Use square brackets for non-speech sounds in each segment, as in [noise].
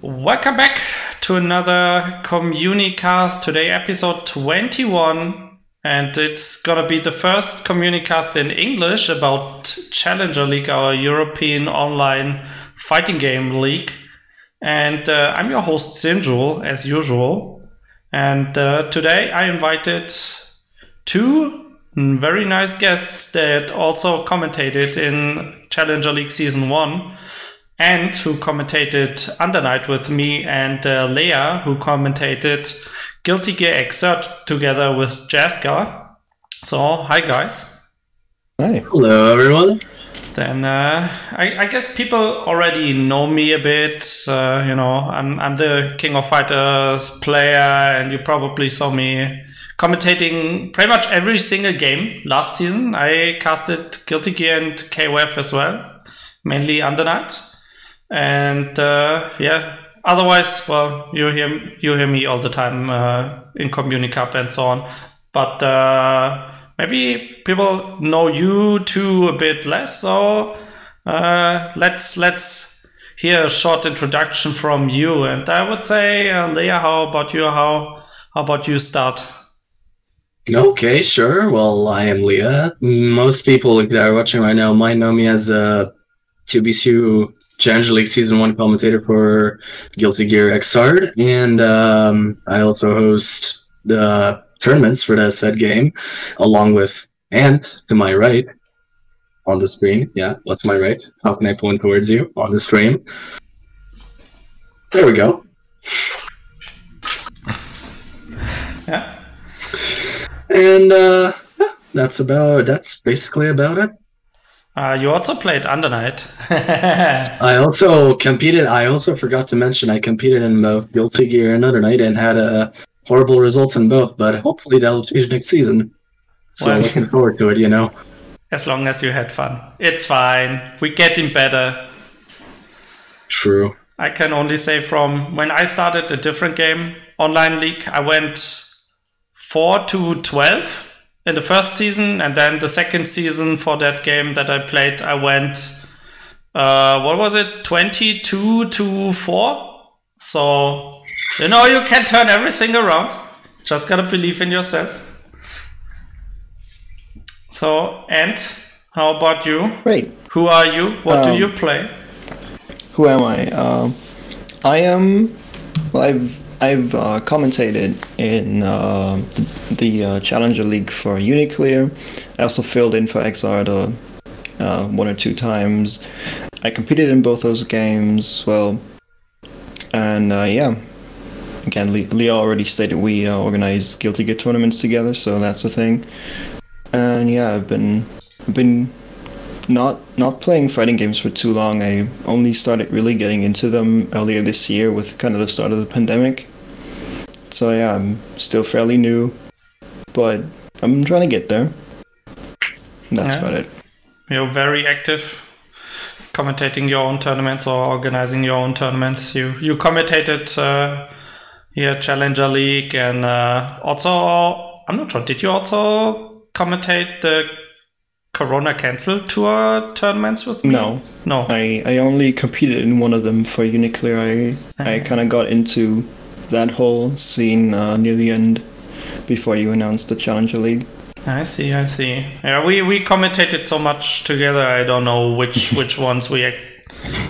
Welcome back to another Communicast. Today, episode 21. And it's gonna be the first Communicast in English about Challenger League, our European online fighting game league. And uh, I'm your host, Sinjul, as usual. And uh, today I invited two very nice guests that also commentated in Challenger League Season 1 and who commentated Under Night with me, and uh, Leah, who commentated Guilty Gear Xrd together with Jaska. So, hi guys. Hi. Hello, everyone. Then uh, I, I, guess people already know me a bit. Uh, you know, I'm, I'm the King of Fighters player, and you probably saw me commentating pretty much every single game last season. I casted Guilty Gear and KOF as well, mainly Under Night. And uh, yeah, otherwise, well, you hear you hear me all the time uh, in Community Cup and so on. But uh, maybe people know you two a bit less. So uh, let's let's hear a short introduction from you. And I would say, uh, Leah, how about you? How how about you start? Okay, sure. Well, I am Leah. Most people that are watching right now might know me as a 2BCU Challenger League Season 1 commentator for Guilty Gear Xrd, and um, I also host the tournaments for that said game, along with Ant to my right on the screen. Yeah, what's my right? How can I point towards you on the screen? There we go. Yeah. [laughs] And uh, that's about. That's basically about it. Uh, you also played Under Night. [laughs] I also competed. I also forgot to mention I competed in both Guilty Gear and Under Night and had uh, horrible results in both. But hopefully that'll change next season. So well, looking forward to it. You know. As long as you had fun, it's fine. We're getting better. True. I can only say from when I started a different game, online league, I went four to twelve in the first season, and then the second season for that game that I played, I went, uh, what was it, 22 to 4? So, you know, you can turn everything around. Just gotta believe in yourself. So, and how about you? Great. Who are you? What um, do you play? Who am I? Uh, I am. Well, I've I've uh, commentated in uh, the, uh, Challenger League for Uniclear. I also filled in for Xrd uh, one or two times. I competed in both those games as well. And uh, yeah, again, Leah already stated we uh, organize Guilty Gear tournaments together, so that's a thing. And yeah, I've been I've been not not playing fighting games for too long. I only started really getting into them earlier this year with kind of the start of the pandemic. So yeah, I'm still fairly new, but I'm trying to get there. That's yeah. about it. You're very active, commentating your own tournaments or organizing your own tournaments. You you commentated uh, here Challenger League and uh, also I'm not sure. Did you also commentate the Corona cancelled tour tournaments with me? No, no. I, I only competed in one of them for Uniclear. I I kind of got into that whole scene uh, near the end before you announced the Challenger League. I see, I see. Yeah, we we commentated so much together. I don't know which [laughs] which ones we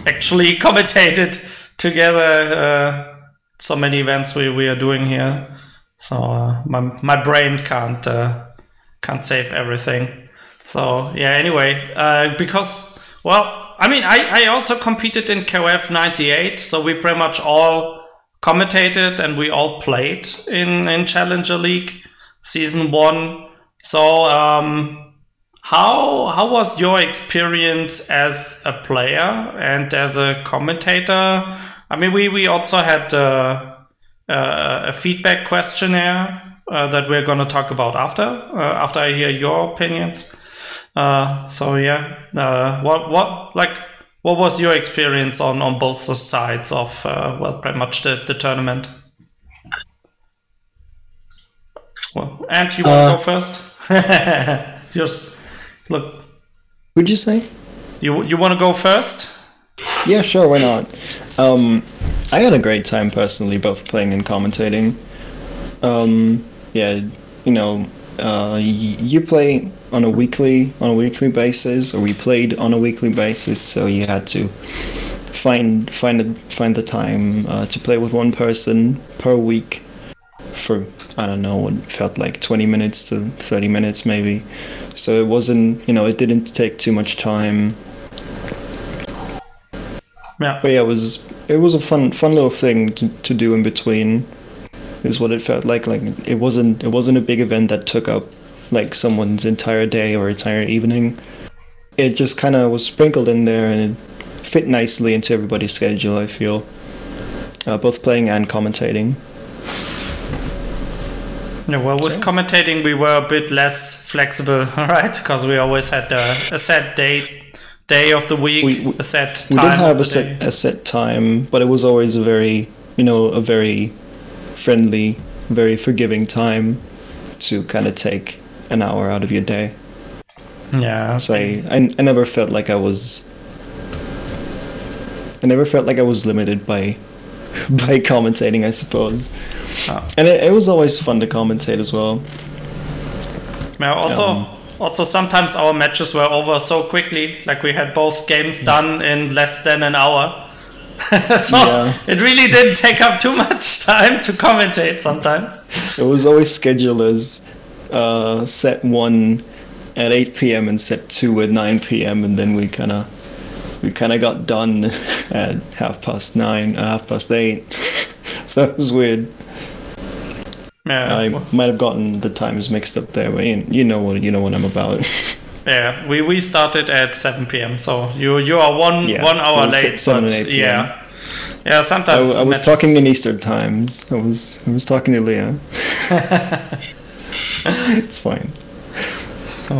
actually [laughs] commentated together. Uh, so many events we, we are doing here. So uh, my my brain can't uh, can't save everything. So yeah, anyway, uh, because well, I mean, I, I also competed in KOF '98, so we pretty much all commentated and we all played in in Challenger League season one. So um, how how was your experience as a player and as a commentator? I mean, we we also had uh, uh, a feedback questionnaire uh, that we're going to talk about after uh, after I hear your opinions. So yeah, what what like what was your experience on on both the sides of uh, well, pretty much the the tournament? Well, and you want to go uh, first? [laughs] Just look. Would you say? You you want to go first? Yeah, sure. Why not? Um, I had a great time personally, both playing and commentating. Um, yeah, you know, uh, you play on a weekly on a weekly basis, or we played on a weekly basis, so you had to find find the find the time uh, to play with one person per week for I don't know what felt like 20 minutes to 30 minutes maybe. So it wasn't you know it didn't take too much time. Yeah. But yeah, it was it was a fun fun little thing to, to do in between. Is what it felt like. Like it wasn't it wasn't a big event that took up like someone's entire day or entire evening. It just kind of was sprinkled in there and it fit nicely into everybody's schedule. I feel, uh, both playing and commentating. Yeah, well, with So- commentating, we were a bit less flexible, [laughs] right? Because we always had a, a set date, day of the week, We- we- a set We time did have a set a set time, but it was always a very you know a very friendly, very forgiving time to kind of take an hour out of your day. Yeah. So I, I, I never felt like I was. I never felt like I was limited by [laughs] by commentating, I suppose. Oh. And it, it was always fun to commentate as well. Yeah, also, Um, also sometimes our matches were over so quickly. Like we had both games done in less than an hour. [laughs] so Yeah. it really didn't take up too much time to commentate sometimes. It was always scheduled as uh, set one at 8 p.m. and set two at 9 p.m. and then we kind of we kind of got done [laughs] at half past nine, uh, half past eight. [laughs] so that was weird. Yeah. I might have gotten the times mixed up there, but you, you know what you know what I'm about. Yeah, we, we started at 7 p.m. So you you are one Yeah, one hour late. seven but and 8 p.m. yeah, yeah. Sometimes I was talking in Eastern times. I was I was talking to Leah. [laughs] it's fine. So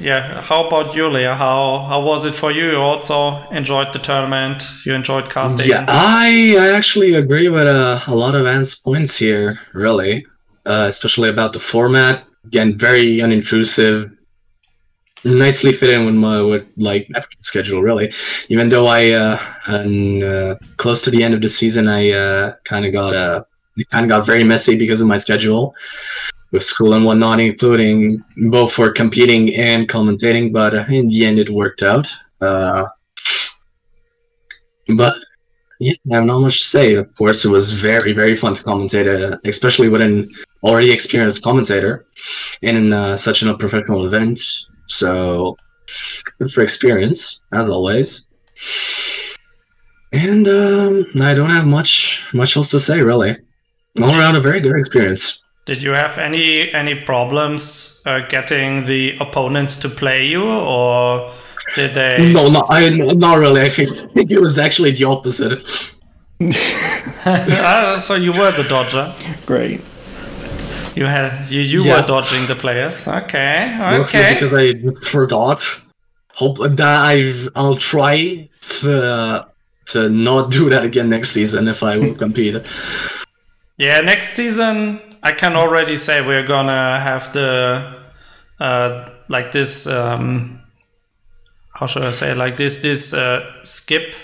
yeah, how about you, Leah? How how was it for you? You also enjoyed the tournament. You enjoyed casting. Yeah, I, I actually agree with uh, a lot of Ant's points here, really, uh, especially about the format. Again, very unintrusive, nicely fit in with my with like schedule, really. Even though I, uh, and, uh, close to the end of the season, I uh, kind of got uh, kind of got very messy because of my schedule with school and whatnot, including both for competing and commentating. But uh, in the end, it worked out. Uh, but yeah, I have not much to say. Of course, it was very, very fun to commentate, uh, especially with an already experienced commentator in uh, such a professional event. So, good for experience, as always. And um, I don't have much much else to say, really. All around, a very good experience. Did you have any any problems uh, getting the opponents to play you, or did they? No, not I, not really. I think, I think it was actually the opposite. [laughs] Ah, so you were the dodger. Great. You had you you Yeah. were dodging the players. Okay, Mostly okay. because I forgot. Hope that I've I'll try to, to not do that again next season if I will [laughs] compete. Yeah, next season I can already say we're gonna have the uh, like this um, how should I say like this this uh, skip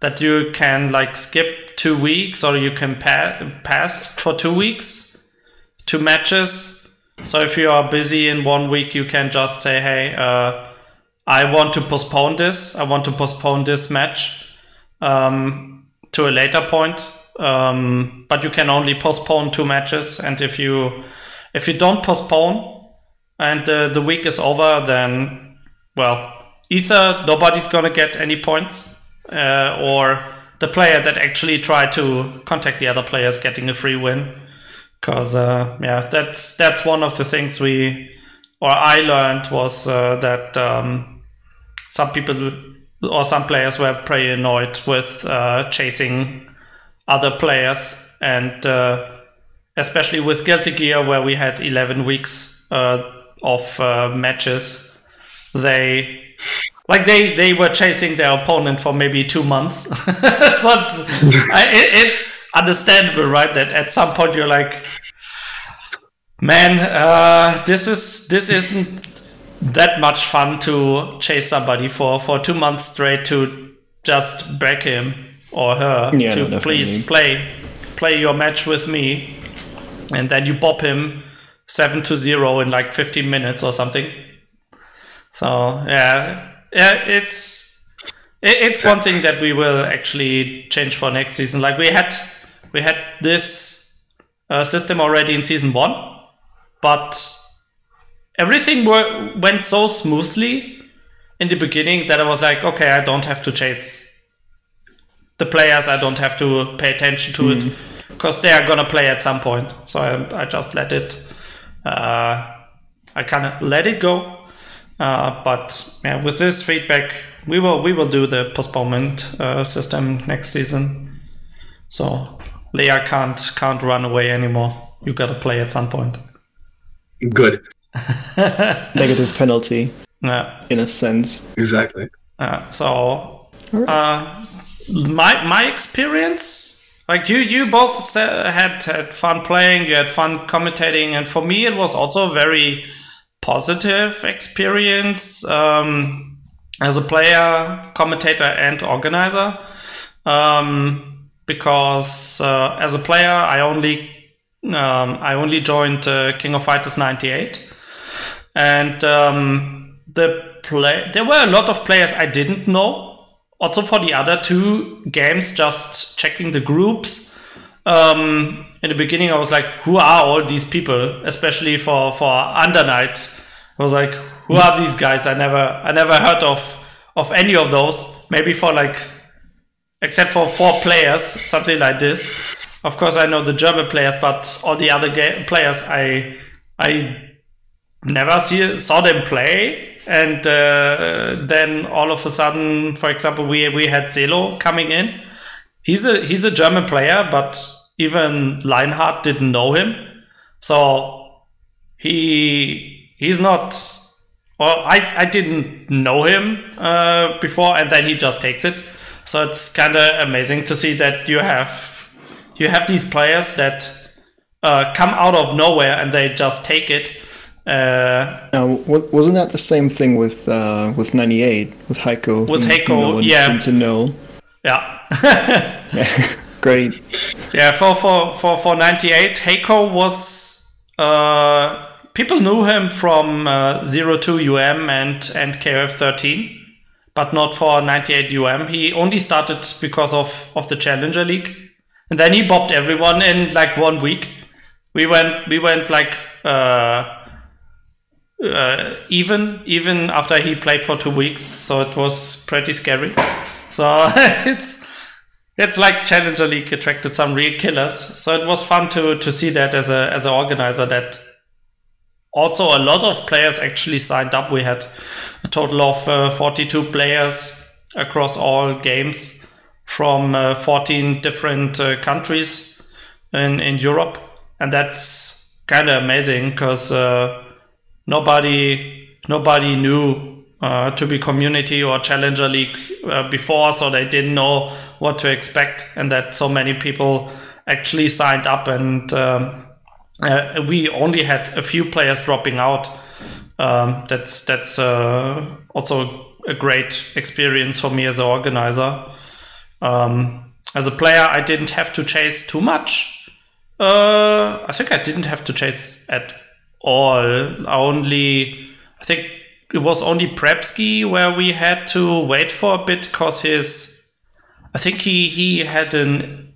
that you can like skip two weeks or you can pa- pass for two weeks two matches. So if you are busy in one week, you can just say, "Hey, uh, I want to postpone this. I want to postpone this match um, to a later point." Um, but you can only postpone two matches, and if you if you don't postpone and uh, the week is over, then well, either nobody's gonna get any points, uh, or the player that actually tried to contact the other players getting a free win because uh, yeah that's that's one of the things we or i learned was uh, that um, some people or some players were pretty annoyed with uh, chasing other players. And uh, especially with guilty gear where we had 11 weeks uh, of uh, matches they like they they were chasing their opponent for maybe two months. [laughs] So it's it, it's understandable right? That at some point you're like man uh, this is this isn't that much fun to chase somebody for for two months straight to just break him or her Yeah, to no, please play play your match with me, and then you bop him seven to zero in like 15 minutes or something. So yeah, yeah, it's it, it's one thing that we will actually change for next season. Like we had we had this uh, system already in season one, but everything were, went so smoothly in the beginning that I was like, okay, I don't have to chase the players. I don't have to pay attention to it because they are gonna play at some point. So I, I just let it. Uh, I kind of let it go. Uh, but yeah, with this feedback, we will we will do the postponement uh, system next season. So Leah can't can't run away anymore. You gotta play at some point. Good. [laughs] Negative penalty, Yeah. in a sense. Exactly. Uh, so uh, my my experience, like you you both had had fun playing, you had fun commentating, and for me it was also very positive experience um, as a player, commentator, and organizer. Um, because uh, as a player, I only um, I only joined uh, King of Fighters '98, and um, the play there were a lot of players I didn't know. Also for the other two games, just checking the groups. Um, in the beginning, I was like, "Who are all these people?" Especially for for Under Night, I was like, "Who are these guys?" I never I never heard of of any of those. Maybe for like except for four players, something like this. Of course, I know the German players, but all the other players, I I never see saw them play. And uh, then all of a sudden, for example, we we had Zelo coming in. He's a he's a German player, but even Leinhardt didn't know him, so he he's not. Or I I didn't know him uh, before, and then he just takes it. So it's kind of amazing to see that you have you have these players that uh, come out of nowhere and they just take it. Uh, Now, wasn't that the same thing with uh, with '98 with Heiko? With Heiko, no yeah. seemed to know. yeah, [laughs] [laughs] Great. yeah. For for for for ninety eight, Heiko was uh, people knew him from uh, zero two UM and and KF thirteen, but not for ninety eight UM. He only started because of of the Challenger League, and then he bopped everyone in like one week. We went we went like. Uh, uh, even even after he played for two weeks, so it was pretty scary. So [laughs] it's it's like Challenger League attracted some real killers. So it was fun to to see that as a as an organizer that also a lot of players actually signed up. We had a total of uh, 42 players across all games from uh, 14 different uh, countries in in Europe, and that's kind of amazing because uh, nobody nobody knew uh, to be community or challenger league uh, before so they didn't know what to expect and that so many people actually signed up. And um, uh, we only had a few players dropping out. Um, that's that's uh, also a great experience for me as an organizer. Um, as a player i didn't have to chase too much. Uh, i think i didn't have to chase at all. Only, I think it was only Prepski where we had to wait for a bit because his, I think he he had an,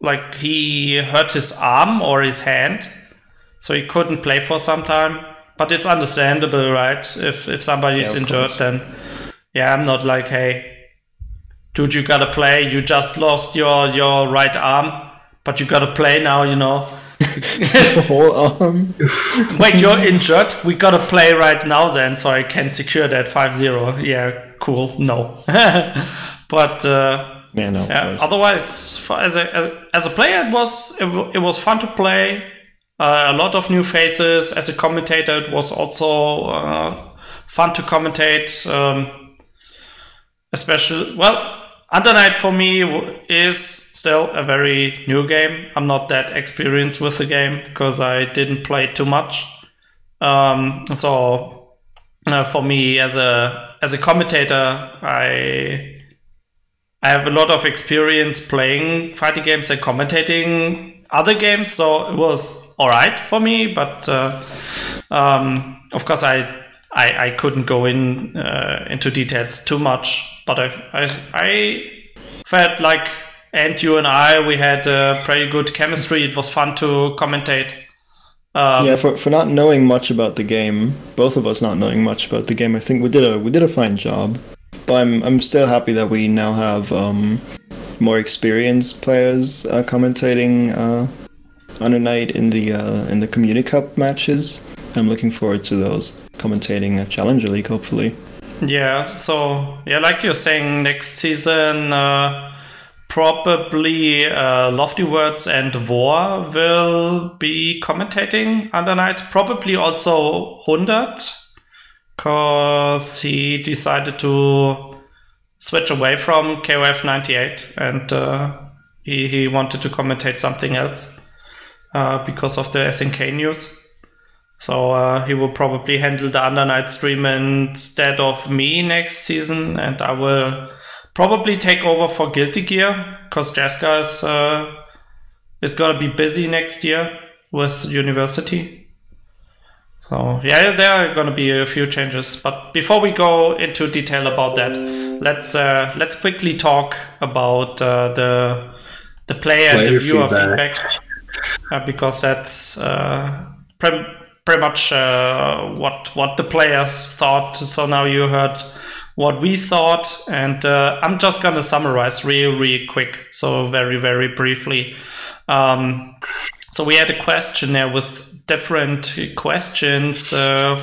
like he hurt his arm or his hand, so he couldn't play for some time. But it's understandable, right? If if somebody is Yeah, injured, course. then yeah, I'm not like, hey, dude, you gotta play. You just lost your your right arm, but you gotta play now. You know. [laughs] Whole arm. [laughs] Wait, you're injured? We gotta play right now then, so I can secure that 5-0. Yeah, cool. No. [laughs] but uh, Yeah, no. yeah, otherwise, as a as a player, it was it, it was fun to play. Uh, a lot of new faces. As a commentator, it was also uh, fun to commentate. Um, especially, well, Under Night for me is still a very new game. I'm not that experienced with the game because I didn't play too much. Um, so uh, for me, as a as a commentator, I I have a lot of experience playing fighting games and commentating other games, so it was all right for me. But uh, um, of course, I, I, I couldn't go in uh, into details too much. But I, I I felt like and you and I we had a pretty good chemistry. It was fun to commentate. Um, yeah, for, for not knowing much about the game, both of us not knowing much about the game, I think we did a we did a fine job. But I'm I'm still happy that we now have um, more experienced players uh, commentating uh, Under Night in the uh, in the Community Cup matches. I'm looking forward to those commentating a Challenger League, hopefully. Yeah. So yeah, like you're saying, next season uh, probably uh, Lofty Words and War will be commentating under night. Probably also 100, because he decided to switch away from KOF 98 and uh, he, he wanted to commentate something else uh, because of the SNK news. So uh, he will probably handle the under night stream instead of me next season, and I will probably take over for Guilty Gear because Jaska is uh, is gonna be busy next year with university. So yeah, there are gonna be a few changes. But before we go into detail about that, let's uh, let's quickly talk about uh, the the player, player and the viewer feedback, feedback uh, because that's uh, pre- pretty much uh, what what the players thought. So now you heard what we thought. And uh, I'm just going to summarize real, real quick. So, very, very briefly. Um, so, we had a questionnaire with different questions uh,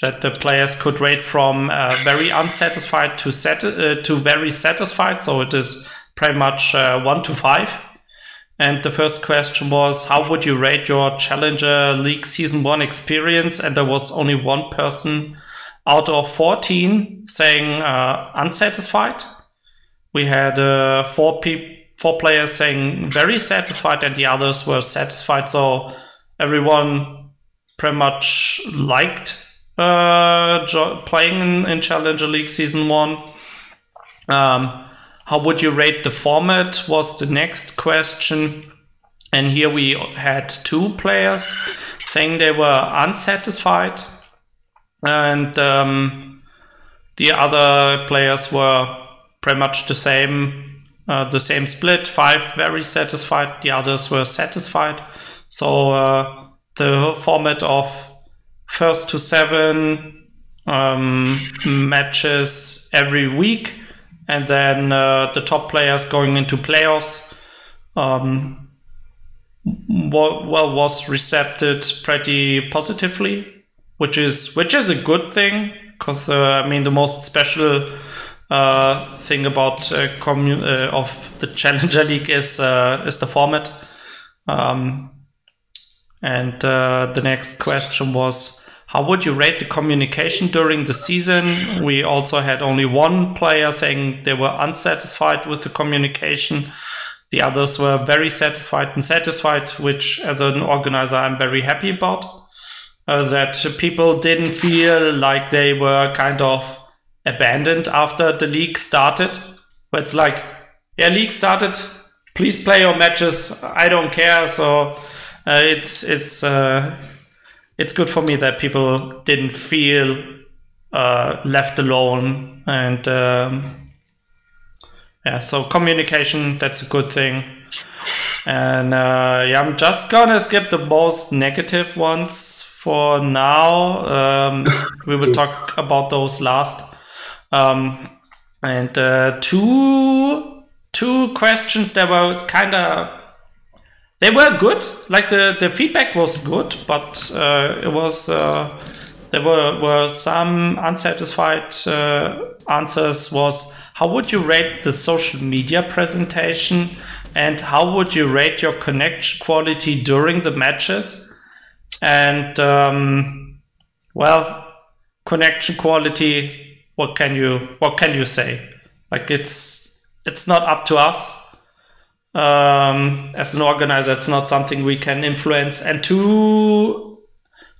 that the players could rate from uh, very unsatisfied to, uh, to very satisfied. So, it is pretty much uh, one to five. And the first question was, how would you rate your Challenger League Season 1 experience? And there was only one person out of 14 saying uh, unsatisfied. We had uh, four people, four players saying very satisfied, and the others were satisfied. So everyone pretty much liked uh, playing in, in, Challenger League Season One. Um, how would you rate the format? Was the next question. And here we had two players saying they were unsatisfied and um, the other players were pretty much the same, uh, the same split. Five very satisfied, the others were satisfied. So uh, the format of first to seven um, matches every week, and then uh, the top players going into playoffs. Um, well, was received pretty positively which is which is a good thing because uh, I mean the most special uh, thing about uh, uh, of the Challenger League is uh, is the format. Um, and uh, the next question was, how would you rate the communication during the season? We also had only one player saying they were unsatisfied with the communication. The others were very satisfied and satisfied, which as an organizer I'm very happy about uh, that people didn't feel like they were kind of abandoned after the league started. But it's like, yeah, league started. Please play your matches. I don't care. So uh, it's it's uh, it's good for me that people didn't feel uh, left alone and um, yeah. So communication that's a good thing. And uh, yeah, I'm just gonna skip the most negative ones for now. Um, we will [laughs] talk about those last. Um, and uh, two two questions that were kind of they were good. Like the the feedback was good, but uh, it was uh, there were were some unsatisfied uh, answers. Was how would you rate the social media presentation? And how would you rate your connection quality during the matches? And um, well, connection quality. What can you what can you say? Like it's it's not up to us um, as an organizer. It's not something we can influence. And two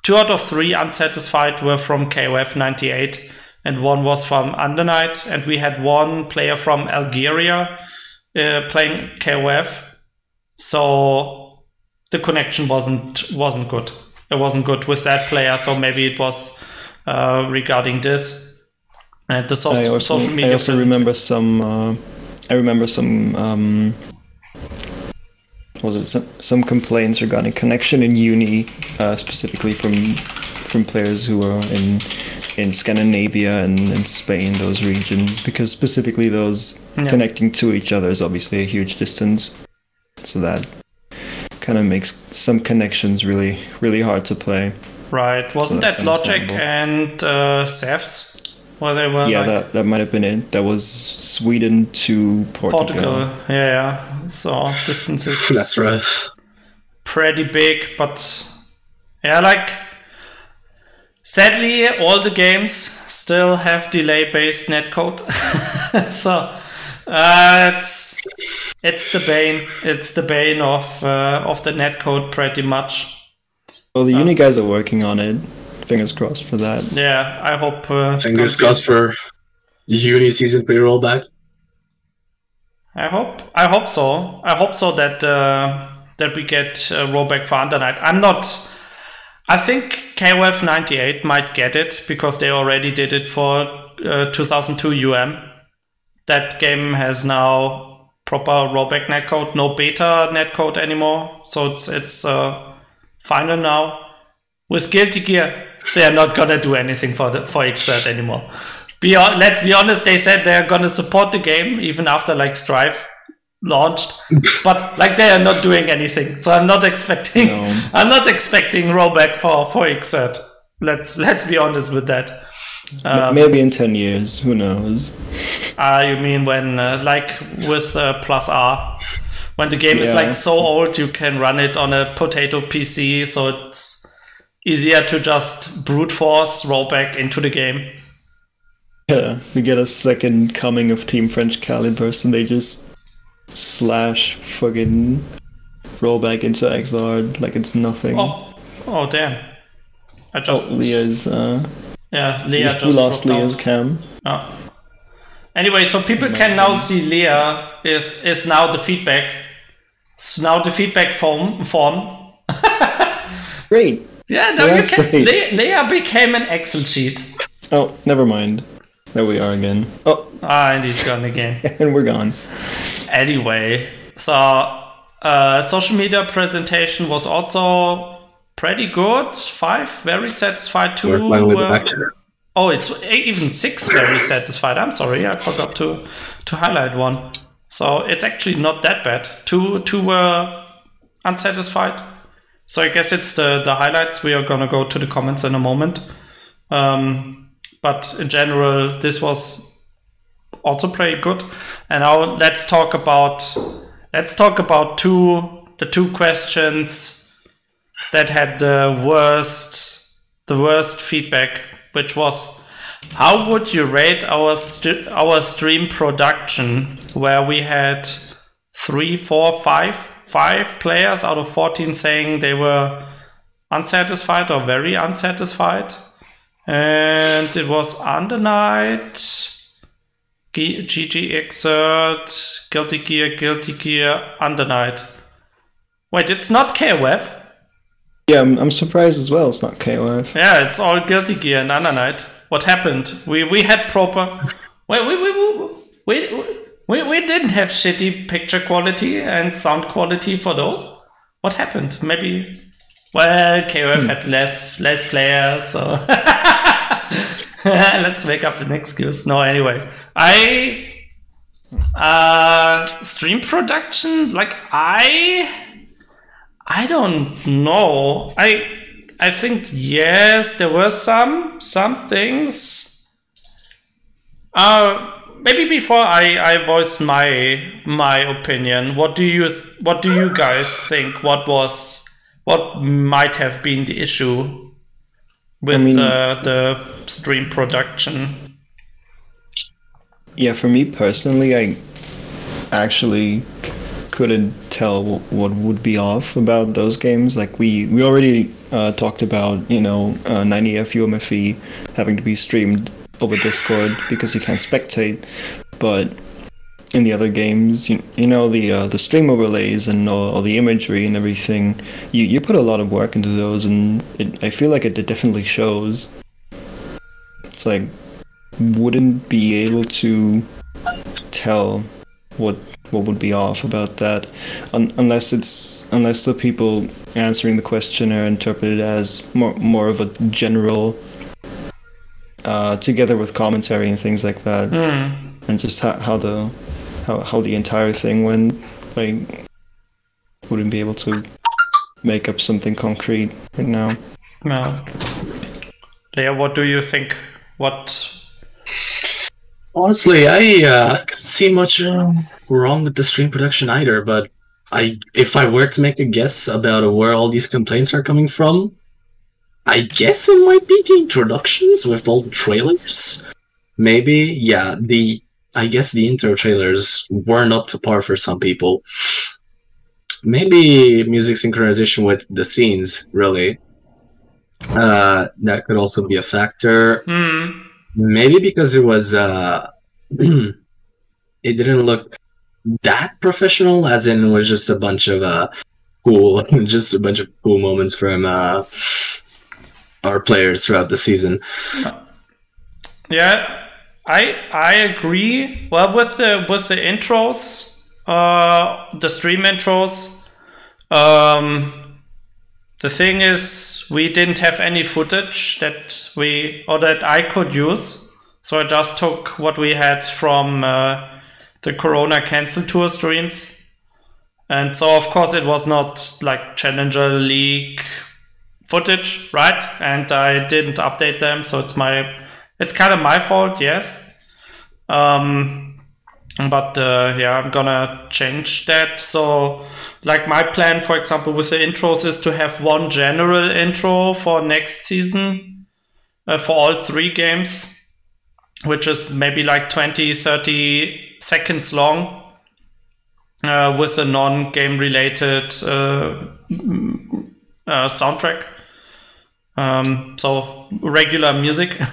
two out of three unsatisfied were from KOF 98, and one was from Undernight, and we had one player from Algeria uh, playing KOF. So the connection wasn't wasn't good. It wasn't good with that player. So maybe it was uh, regarding this. And the so- I also, social media. I also remember some. Uh, I remember some. Um, was it some, some complaints regarding connection in uni, uh, specifically from from players who are in in Scandinavia and in Spain, those regions, because specifically those Yeah. connecting to each other is obviously a huge distance, so that kind of makes some connections really really hard to play. Right. Wasn't that's that Logic and uh? Where they were yeah, like that that might have been it. That was Sweden to Portugal. Portugal. Yeah, yeah. So distances [laughs] That's right. pretty big, but yeah, like sadly all the games still have delay based netcode. [laughs] so uh, it's it's the bane. It's the bane of uh, of the netcode pretty much. Well, the uni guys are working on it. Fingers crossed for that. Yeah, I hope. Uh, Fingers crossed for uni season pre rollback. I hope I hope so. I hope so that uh, that we get uh, rollback for Undernight. I'm not. I think KOF 98 might get it because they already did it for uh, 2002 UM. That game has now proper rollback netcode, no beta netcode anymore. So it's it's uh, final now. With Guilty Gear, they are not gonna do anything for the for Xrd anymore. Be let's be honest, they said they're gonna support the game even after like Strive launched, but like they are not doing anything. So I'm not expecting No. I'm not expecting rollback for for Xrd. Let's let's be honest with that. M- Maybe in ten years, who knows? Ah, you mean when, uh, like with uh, Plus R, when the game is like so old, you can run it on a potato PC, so it's easier to just brute force roll back into the game. Yeah, we get a second coming of Team French Calibers, and they just slash fucking roll back into Xrd like it's nothing. Oh, oh damn! I Oh, just Leah's. Uh, yeah, Leah we just lost dropped out. Leah's cam. Oh. Anyway, so people can now see Leah is is now the feedback. It's now the feedback form form. [laughs] Great. Yeah, now Yeah, you can. great. Le- Leah became an Excel sheet. Oh, never mind. There we are again. Oh, Ah, and he's gone again. [laughs] and we're gone. anyway, so uh, social media presentation was also pretty good. Five very satisfied. Two. Work mine with were- back. oh, it's even six very satisfied. I'm sorry, I forgot to to highlight one. So it's actually not that bad. Two two were unsatisfied. So I guess it's the the highlights. We are gonna go to the comments in a moment. Um, but in general, this was also pretty good. And now let's talk about let's talk about two the two questions that had the worst the worst feedback, which was how would you rate our st- our stream production where we had three, four, five, five players out of fourteen saying they were unsatisfied or very unsatisfied, and it was Undernight. G- GG Xrd, Guilty Gear, Guilty Gear, Undernight. Wait, it's not KOF. Yeah, I'm, I'm surprised as well. It's not KOF. Yeah, it's all Guilty Gear and Undernight. What happened? We we had proper. Wait, wait, wait, wait, we, we, we didn't have shitty picture quality and sound quality for those. What happened? Maybe. Well, KOF had less less players, so [laughs] let's make up an excuse. No, anyway, I uh stream production like I I don't know. I I think yes, there were some some things. Uh maybe before I I voice my my opinion. What do you th- what do you guys think? What was what might have been the issue with mean- uh, the stream production? Yeah, for me personally, I actually couldn't tell wh- what would be off about those games. Like we we already uh, talked about, you know, uh, 98 UMFE having to be streamed over Discord because you can't spectate. But in the other games, you, you know the uh, the stream overlays and all, all, the imagery and everything. You you put a lot of work into those, and it, I feel like it, it definitely shows. It's like wouldn't be able to tell what what would be off about that Un- unless it's unless the people answering the question are interpreted as more more of a general uh, together with commentary and things like that mm. and just how, how the how, how the entire thing went like wouldn't be able to make up something concrete right now no Leah, what do you think what Honestly, I uh, can't see much uh, wrong with the stream production either. But I, if I were to make a guess about where all these complaints are coming from, I guess it might be the introductions with all the trailers. Maybe, yeah. The I guess the intro trailers weren't up to par for some people. Maybe music synchronization with the scenes, really. Uh, that could also be a factor. Mm Maybe because it was uh [clears throat] it didn't look that professional, as in it was just a bunch of uh cool [laughs] just a bunch of cool moments from uh our players throughout the season. Yeah, I I agree. Well with the with the intros, uh the stream intros, um the thing is, we didn't have any footage that we or that I could use, so I just took what we had from uh, the Corona Cancel Tour streams, and so of course it was not like Challenger League footage, right? And I didn't update them, so it's my it's kind of my fault, yes. Um, but uh, yeah, I'm gonna change that so like my plan, for example, with the intros is to have one general intro for next season uh, for all three games, which is maybe like 20, 30 seconds long uh, with a non game related uh, uh, soundtrack. Um, so regular music [laughs]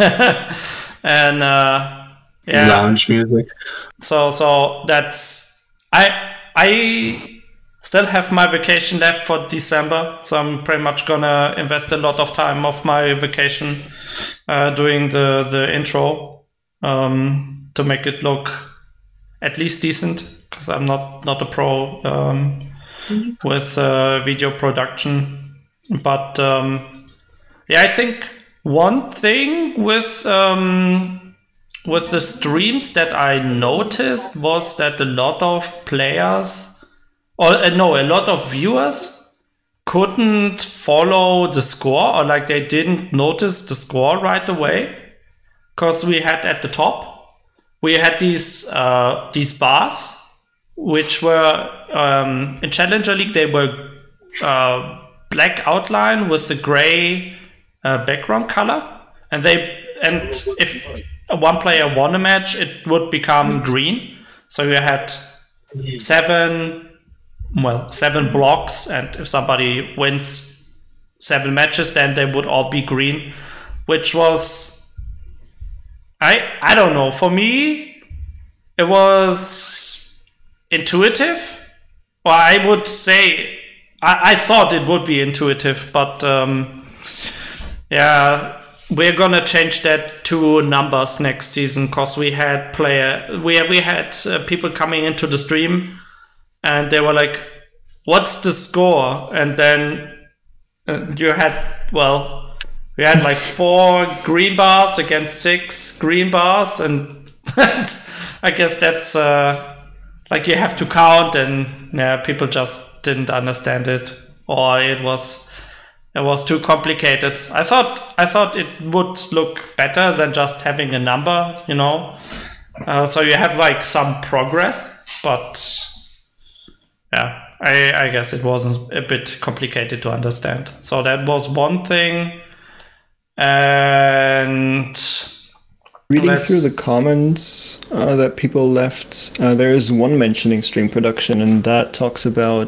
and uh, yeah. lounge music. So so that's I I still have my vacation left for December, so I'm pretty much gonna invest a lot of time of my vacation uh, doing the the intro um, to make it look at least decent because I'm not not a pro um, mm-hmm. with uh, video production, but um, yeah, I think one thing with um, with the streams that I noticed was that a lot of players or uh, no, a lot of viewers couldn't follow the score or like they didn't notice the score right away because we had at the top we had these uh, these bars which were um, in Challenger League they were uh, black outline with the gray uh, background color and they and if one player won a match it would become green so you had seven well seven blocks, and if somebody wins seven matches, then they would all be green, which was I I don't know. For me, it was intuitive. Well, I would say I, I thought it would be intuitive, but um, yeah, we're gonna change that to numbers next season because we had player we we had uh, people coming into the stream and they were like, "What's the score?" And then uh, you had well, we had like four green bars against six green bars, and [laughs] I guess that's uh, like you have to count, and yeah, people just didn't understand it, or it was it was too complicated. I thought I thought it would look better than just having a number, you know. Uh, so you have like some progress, but yeah, I, I guess it wasn't a bit complicated to understand. So that was one thing. And reading through the comments uh, that people left, uh, there is one mentioning stream production, and that talks about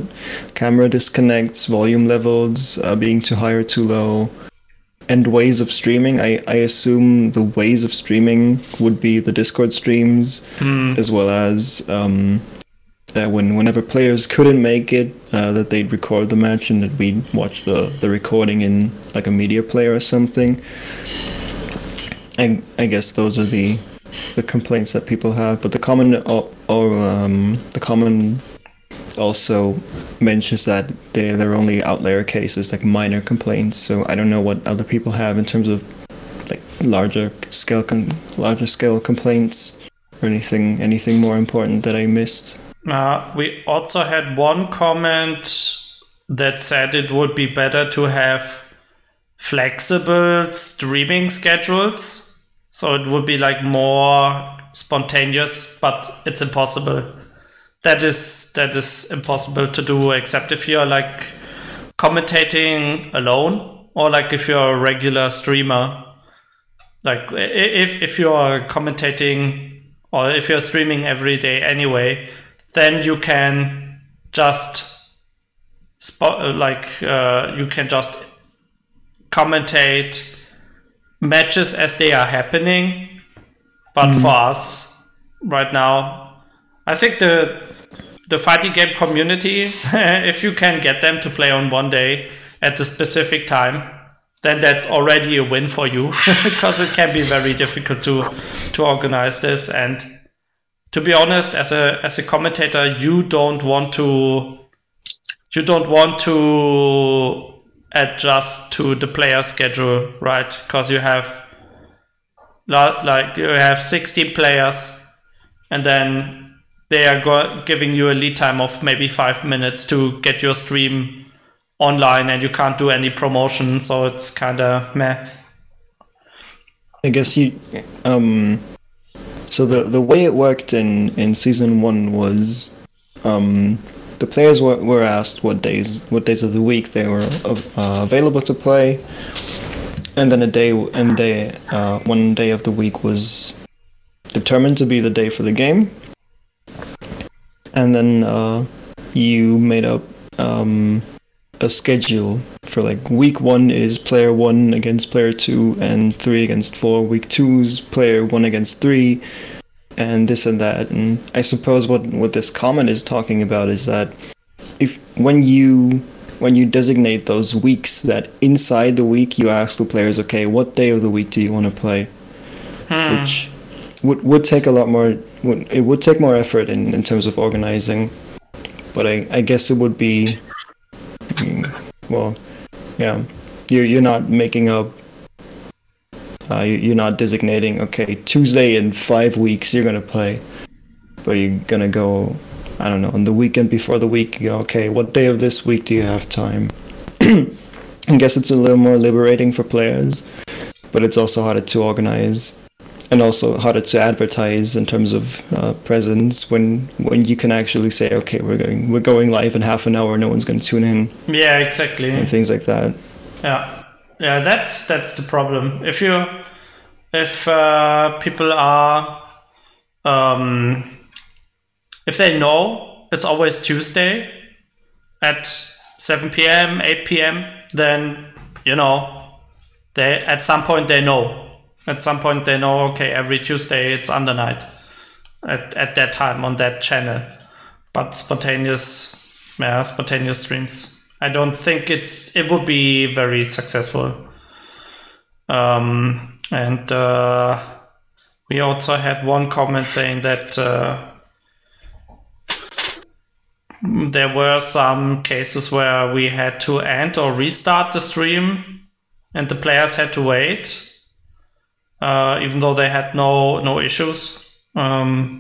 camera disconnects, volume levels uh, being too high or too low. and ways of streaming. I, I assume the ways of streaming would be the Discord streams, as well as um, uh, when whenever players couldn't make it, uh, that they'd record the match and that we'd watch the, the recording in like a media player or something. I, I guess those are the the complaints that people have, but the common or, or um, the common also mentions that they they're only outlier cases, like minor complaints. So I don't know what other people have in terms of like larger scale larger scale complaints or anything anything more important that I missed. Uh, we also had one comment that said it would be better to have flexible streaming schedules. So it would be like more spontaneous, but it's impossible. That is that is impossible to do except if you're like commentating alone or like if you're a regular streamer. Like if if you're commentating or if you're streaming every day anyway, then you can just spot like uh, you can just commentate matches as they are happening. But hmm. for us right now, I think the the fighting game community, [laughs] if you can get them to play on one day at a specific time, then that's already a win for you [laughs] because it can be very difficult to to organize this and to be honest as a as a commentator you don't want to you don't want to adjust to the player schedule right? Because you have like you have 16 players and then they are go- giving you a lead time of maybe five minutes to get your stream online and you can't do any promotion so it's kind of meh. I guess you um so the the way it worked in in season 1 was um the players were, were asked what days what days of the week they were uh, available to play. And then a day and day uh, one day of the week was determined to be the day for the game. And then uh, you made up um, a schedule for like week one is player one against player two and three against four. Week two's player one against three, and this and that. And I suppose what what this comment is talking about is that if when you when you designate those weeks, that inside the week you ask the players, okay, what day of the week do you want to play? Hmm. Which would would take a lot more. Would, it would take more effort in, in terms of organizing, but I, I guess it would be well, yeah, you're you're not making up. Uh, you- you're not designating. Okay, Tuesday in five weeks you're gonna play, but you're gonna go. I don't know. On the weekend before the week, you go. Okay, what day of this week do you have time? [clears throat] I guess it's a little more liberating for players, but it's also harder to organize, and also harder to advertise in terms of uh, presence when when you can actually say, okay, we're going we're going live in half an hour, no one's going to tune in, yeah exactly and things like that. Yeah, yeah, that's that's the problem. If you if uh, people are um, if they know it's always Tuesday at 7 p.m., 8 p.m., then you know they at some point they know. At some point they know. Okay, every Tuesday it's Under Night at at that time on that channel. But spontaneous, yeah, spontaneous streams. I don't think it's it would be very successful. Um, and uh, we also had one comment saying that uh, there were some cases where we had to end or restart the stream, and the players had to wait, uh, even though they had no no issues. Um,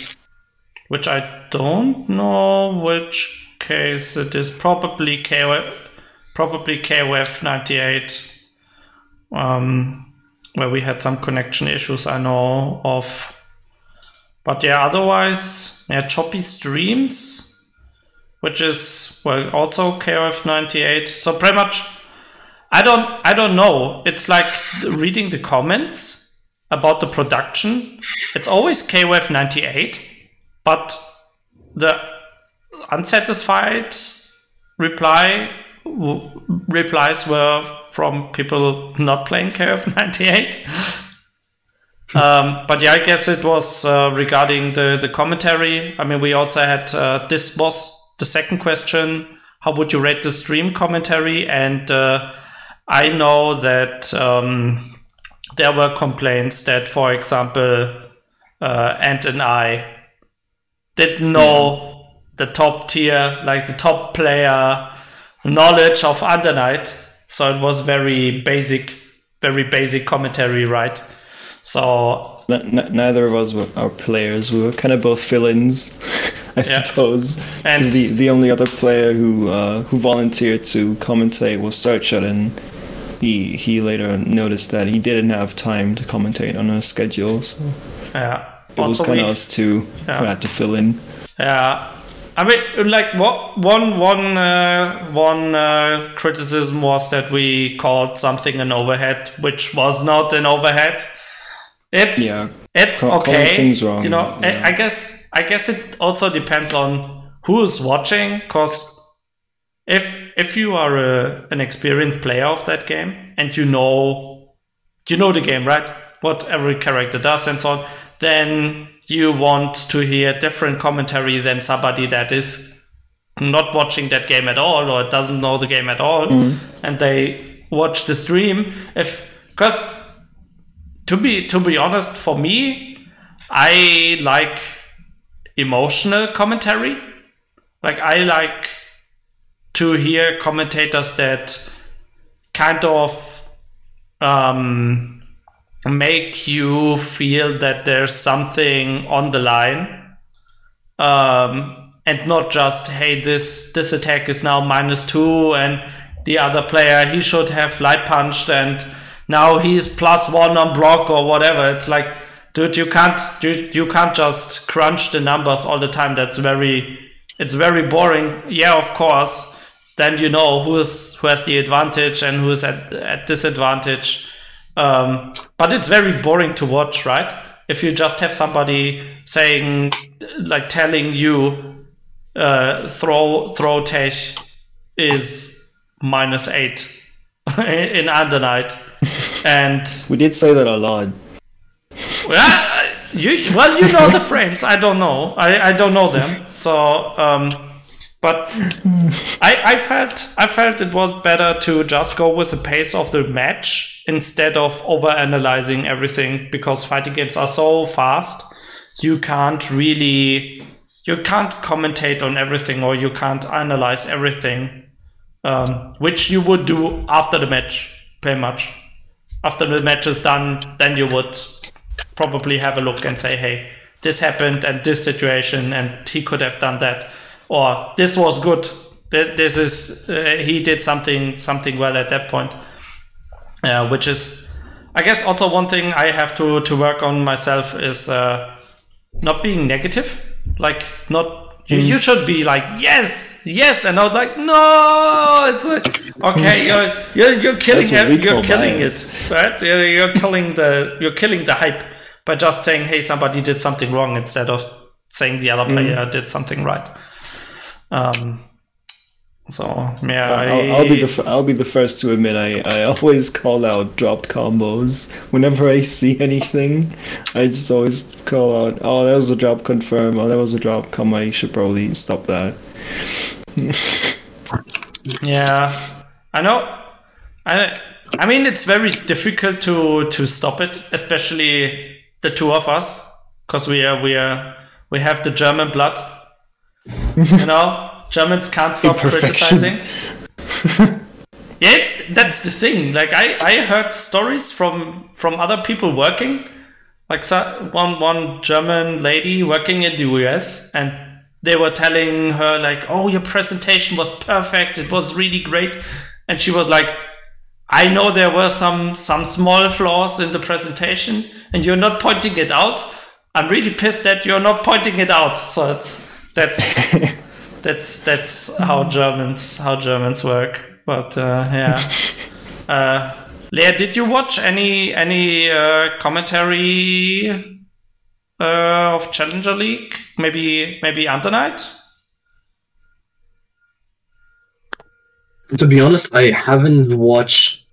which I don't know which case it is. Probably KOF, probably KOF 98, um, where we had some connection issues I know of. But yeah, otherwise, yeah, choppy streams, which is well also KOF 98. So pretty much, I don't I don't know. It's like reading the comments about the production. It's always KOF 98 but the unsatisfied reply replies were from people not playing KOF 98. um, but yeah, I guess it was uh, regarding the, the commentary. I mean, we also had uh, this was the second question. How would you rate the stream commentary? And uh, I know that um, there were complaints that, for example, uh, Ant and I didn't know the top tier, like the top player knowledge of Under Night. So it was very basic, very basic commentary, right? So N- n- neither of us were our players. We were kind of both fill-ins, [laughs] I Yeah. suppose. And- the the only other player who uh, who volunteered to commentate was Searchit, and he he later noticed that he didn't have time to commentate on a schedule, so yeah, it was Also kind of us two Yeah. who had to fill in. Yeah, I mean, like what one one uh, one uh, criticism was that we called something an overhead, which was not an overhead. It's Yeah, it's Call- okay. wrong, you know, yeah. I, I guess I guess it also depends on who is watching, because if if you are a, an experienced player of that game and you know you know the game, right? What every character does and so on, then you want to hear different commentary than somebody that is not watching that game at all or doesn't know the game at all and they watch the stream. If because to be to be honest for me i like emotional commentary. Like i like to hear commentators that kind of um, make you feel that there's something on the line um, and not just hey this this attack is now minus two and the other player he should have light punched and now he's plus one on block or whatever. It's like dude you can't you, you can't just crunch the numbers all the time. That's very it's very boring. Yeah of course. Then you know who is who has the advantage and who is at, at disadvantage um, but it's very boring to watch right if you just have somebody saying like telling you uh, throw throw tech is minus eight [laughs] in Under Night [laughs] and we did say that a lot. well, you well you know the frames. I don't know. I, I don't know them. So um, but I I felt I felt it was better to just go with the pace of the match instead of over analyzing everything because fighting games are so fast. You can't really you can't commentate on everything or you can't analyze everything, um, which you would do after the match, pretty much. After the match is done, then you would probably have a look and say, hey, this happened and this situation, and he could have done that, or this was good. Th- This is uh, he did something something well at that point, uh, which is, I guess, also one thing I have to to work on myself is uh, not being negative, like not. You, you should be like yes, yes, and not like no. It's like okay, [laughs] you're you're, you're killing it. You're killing bias. it, right? You're, you're killing the you're killing the hype by just saying hey, somebody did something wrong instead of saying the other player did something right. Um. So yeah, I'll, I'll be the I'll be the first to admit I, I always call out dropped combos whenever I see anything. I just always call out, oh, that was a drop confirm. Oh, that was a drop come I should probably stop that. [laughs] Yeah, I know. I I mean, it's very difficult to to stop it, especially the two of us, because we are we are we have the German blood. you know, Germans can't stop criticizing. [laughs] yeah, it's that's the thing. Like I I heard stories from from other people working, like so, one one German lady working in the US, and they were telling her like, "Oh, your presentation was perfect. It was really great," and she was like, "I know there were some some small flaws in the presentation, and you're not pointing it out. I'm really pissed that you're not pointing it out." So it's that's [laughs] that's that's how Germans how Germans work. But uh, yeah. [laughs] Uh, Leah, did you watch any any uh, commentary uh, of Challenger League? Maybe maybe Under Night? to be honest, I haven't watched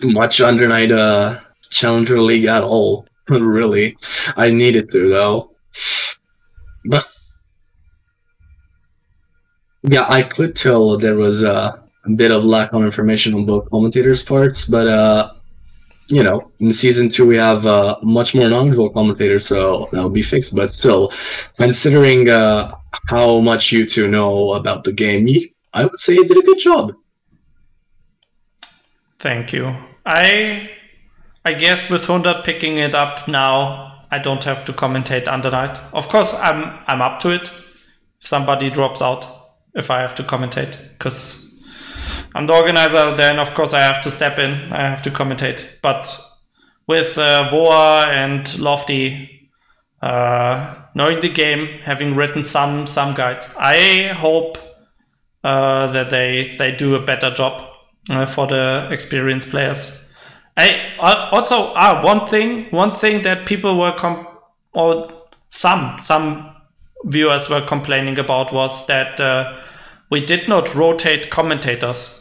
much Under Night uh, Challenger League at all. [laughs] really, I needed to though. But yeah, I could tell there was a bit of lack of information on both commentators' parts, but uh, you know, in season two we have uh, much more knowledgeable commentators, so that'll be fixed. But still, considering uh, how much you two know about the game, I would say you did a good job. Thank you. I I guess with Hundred picking it up now, I don't have to commentate Under Night. Of course, I'm I'm up to it. If somebody drops out, if I have to commentate, because I'm the organizer, then of course I have to step in. I have to commentate. But with uh, Voa and Lofty uh, knowing the game, having written some some guides, I hope uh, that they they do a better job uh, for the experienced players. Also uh, one thing one thing that people were com- or some some viewers were complaining about was that uh, we did not rotate commentators.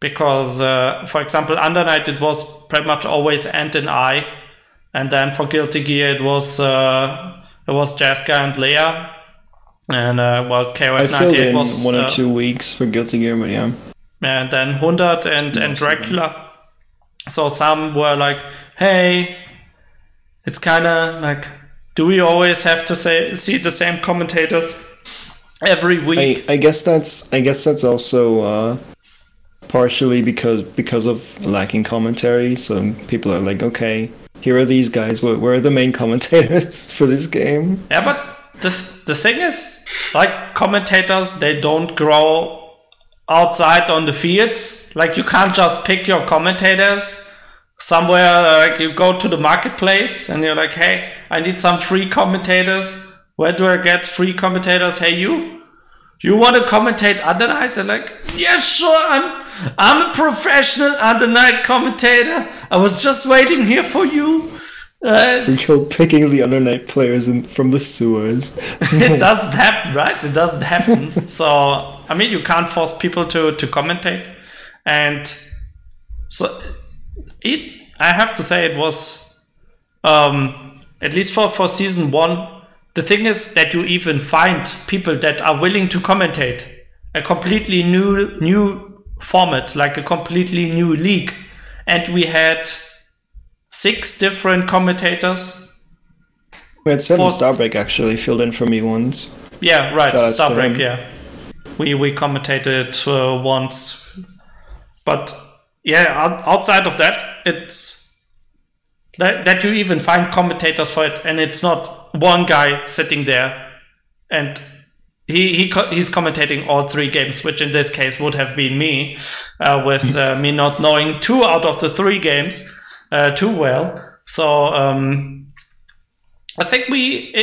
Because, uh, for example, Under Night it was pretty much always Ant and I, and then for Guilty Gear it was uh, it was Jaska and Leah, and uh, well, KOF ninety eight was one or uh, two weeks for Guilty Gear, but yeah, and then Hundred and and Dracula. So some were like, "Hey, it's kind of like, do we always have to say see the same commentators?" every week. I, I, guess that's I guess that's also uh, partially because because of lacking commentary. So people are like, okay, here are these guys. Where, where are the main [laughs] commentators for this game? Yeah, but the the thing is, like commentators, they don't grow outside on the fields. Like you can't just pick your commentators somewhere. Like you go to the marketplace and you're like, hey, I need some free commentators. Where do I get free commentators? Hey, you you want to commentate Under Night? They're like, yeah, sure. I'm I'm a professional Under Night commentator. I was just waiting here for you. Uh, Control picking the Under Night players in, from the sewers. [laughs] it [laughs] doesn't happen, right? It doesn't happen. so I mean, you can't force people to to commentate, and so it. I have to say, it was um, at least for for season one the thing is that you even find people that are willing to commentate a completely new new format, like a completely new league. And we had six different commentators. We had seven for... Starbreak actually filled in for me once. Yeah, right. Starbreak, yeah. We we commentated uh, once, but yeah, outside of that, it's that, that you even find commentators for it, and it's not one guy sitting there and he, he he's commentating all three games, which in this case would have been me, uh, with uh, me not knowing two out of the three games uh, too well. So um, I think we,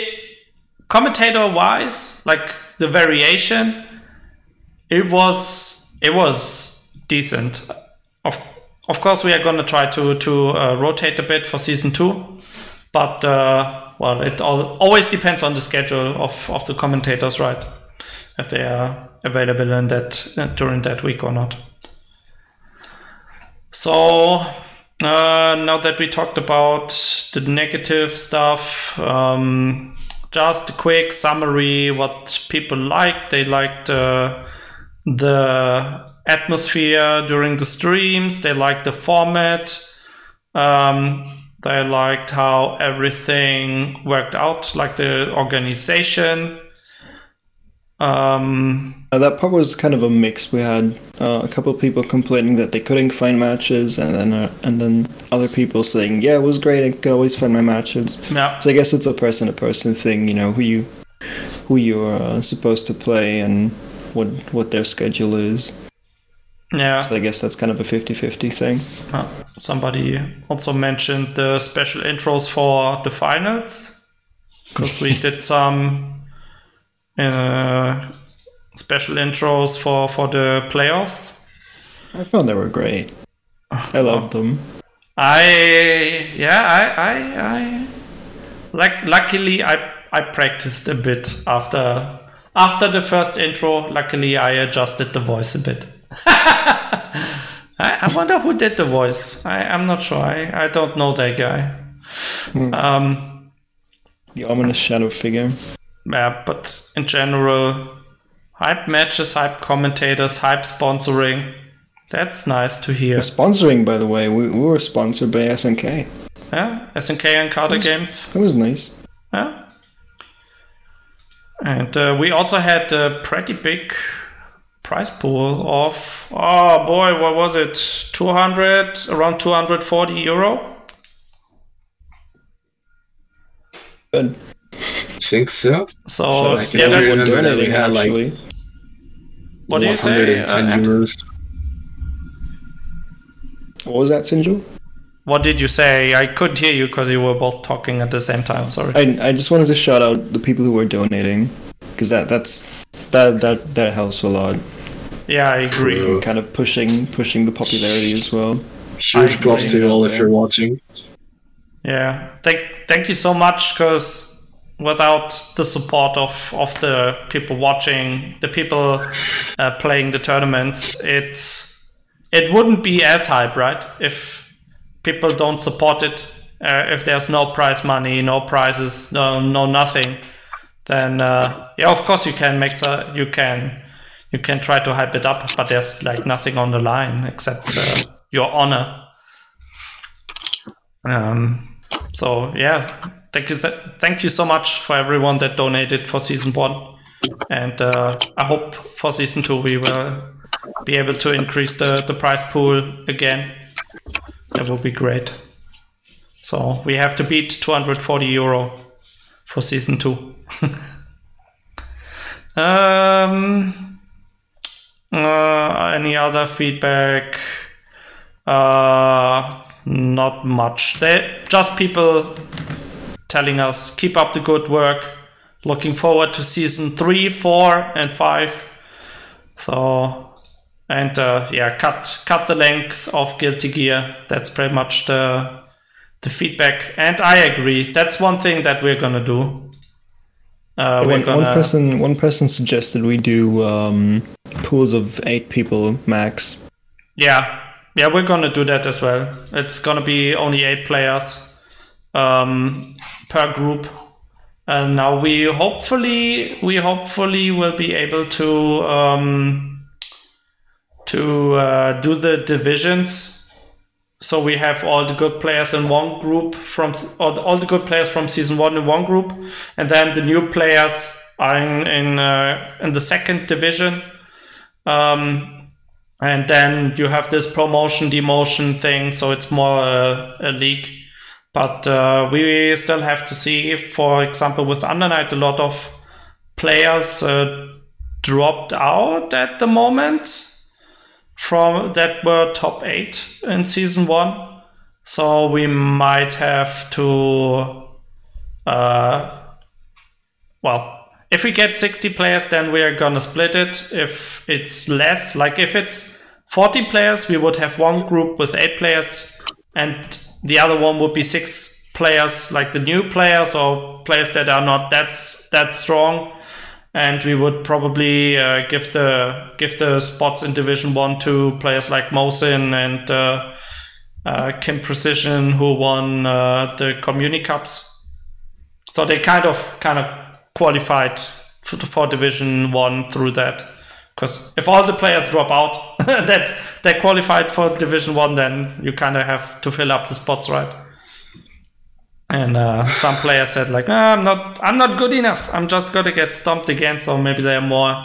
commentator wise, like the variation, it was it was decent. Of of course, we are going to try to to uh, rotate a bit for season two, but uh, well, it all, always depends on the schedule of, of the commentators, right? If they are available in that uh, during that week or not. So uh, now that we talked about the negative stuff, um, just a quick summary: what people liked. They liked uh, the atmosphere during the streams. They liked the format. Um, they liked how everything worked out, like the organization. Um, uh, that part was kind of a mix. We had uh, a couple of people complaining that they couldn't find matches, and then uh, and then other people saying, "Yeah, it was great. I could always find my matches." Yeah. So I guess it's a person-to-person thing. You know, who you who you're uh, supposed to play and what what their schedule is. Yeah. So I guess that's kind of a 50-50 thing. Uh, somebody also mentioned the special intros for the finals because we [laughs] did some uh, special intros for for the playoffs. I found they were great. I love them. I yeah I I I like luckily I I practiced a bit after after the first intro, luckily I adjusted the voice a bit. [laughs] I, I, wonder who did the voice. I, am not sure. I, I don't know that guy. Hmm. Um, the ominous shadow figure. Yeah, but in general, hype matches, hype commentators, hype sponsoring. That's nice to hear. sponsoring, by the way, we, we were sponsored by SNK. Yeah, SNK and Carter Games. That was nice. Yeah. And uh, we also had a pretty big price pool of, oh boy, what was it? 200, around 240 euro? Good. I think so. So, so yeah, that was donating, we had actually. like what do you say? Uh, euros. What was that, Sinjo? What did you say? I couldn't hear you because you were both talking at the same time. Sorry. I, I just wanted to shout out the people who are donating because that that's that that that helps a lot. Yeah, I agree. Kind of pushing pushing the popularity as well. Huge props to you all if you're watching. Yeah, thank thank you so much because without the support of of the people watching, the people uh, playing the tournaments, it's it wouldn't be as hype, right? If people don't support it, uh, if there's no prize money, no prizes, no no nothing, then uh, yeah, of course you can make so you can you can try to hype it up, but there's like nothing on the line except uh, your honor. Um, so yeah, thank you, th- thank you so much for everyone that donated for season one, and uh, I hope for season two we will be able to increase the the prize pool again. That would be great. So we have to beat 240 euro for season two. [laughs] um, uh, any other feedback? Uh, not much. They just people telling us keep up the good work. Looking forward to season three, four, and five. So and uh, yeah, cut cut the length of Guilty Gear. That's pretty much the the feedback, and I agree. That's one thing that we're gonna do. Uh, one, gonna... one, person one person suggested we do um, pools of eight people max. Yeah, yeah, we're gonna do that as well. It's gonna be only eight players um, per group. And now we hopefully we hopefully will be able to um, to uh, do the divisions. So we have all the good players in one group from all, the good players from season one in one group, and then the new players are in in, uh, in the second division. Um, and then you have this promotion demotion thing, so it's more uh, a league. But uh, we still have to see, for example, with Under Night, a lot of players uh, dropped out at the moment from that were top eight in season one. So we might have to, uh, well, if we get 60 players, then we are gonna split it. If it's less, like if it's 40 players, we would have one group with eight players, and the other one would be six players, like the new players or players that are not that that strong and we would probably uh, give the give the spots in Division One to players like Mosin and uh, uh, Kim Precision, who won uh, the Community Cups. So they kind of kind of qualified for, for Division One through that. Because if all the players drop out [laughs] that they qualified for Division One, then you kind of have to fill up the spots, right? And uh, some players said like, oh, I'm not, I'm not good enough. I'm just gonna get stomped again. So maybe they're more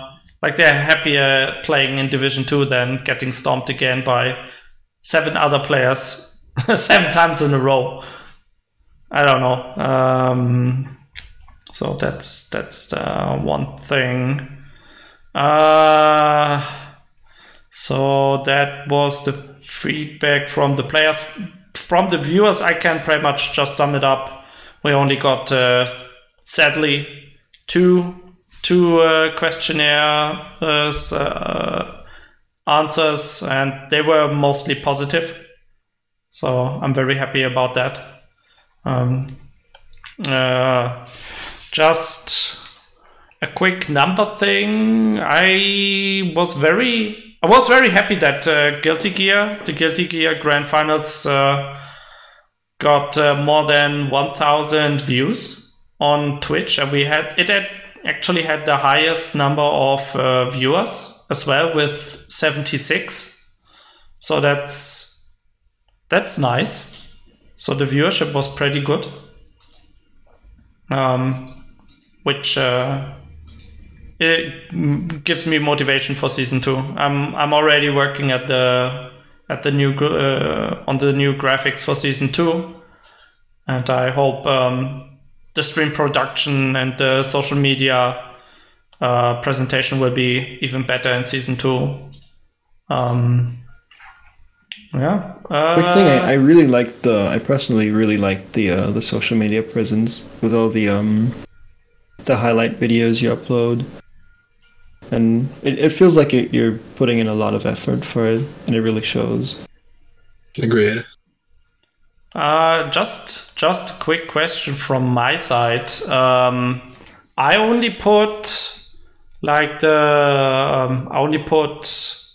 like they're happier playing in Division Two than getting stomped again by seven other players [laughs] seven times in a row. I don't know. Um, so that's that's uh, one thing. Uh, so that was the feedback from the players from the viewers, I can pretty much just sum it up. We only got, uh, sadly, two two uh, questionnaire uh, answers, and they were mostly positive. So I'm very happy about that. Um, uh, just a quick number thing. I was very, I was very happy that uh, Guilty Gear, the Guilty Gear Grand Finals, uh, got uh, more than 1,000 views on Twitch, and we had it had actually had the highest number of uh, viewers as well with 76. So that's that's nice. So the viewership was pretty good, um, which uh, it gives me motivation for season two. I'm I'm already working at the at the new uh, on the new graphics for season two, and I hope um, the stream production and the social media uh, presentation will be even better in season two. Um, yeah. Uh, Quick thing, I, I really like the. I personally really like the uh, the social media presence with all the um the highlight videos you upload, and it, it feels like it, you're putting in a lot of effort for it, and it really shows. Agreed. Uh, just just a quick question from my side. Um, I only put like the um, I only put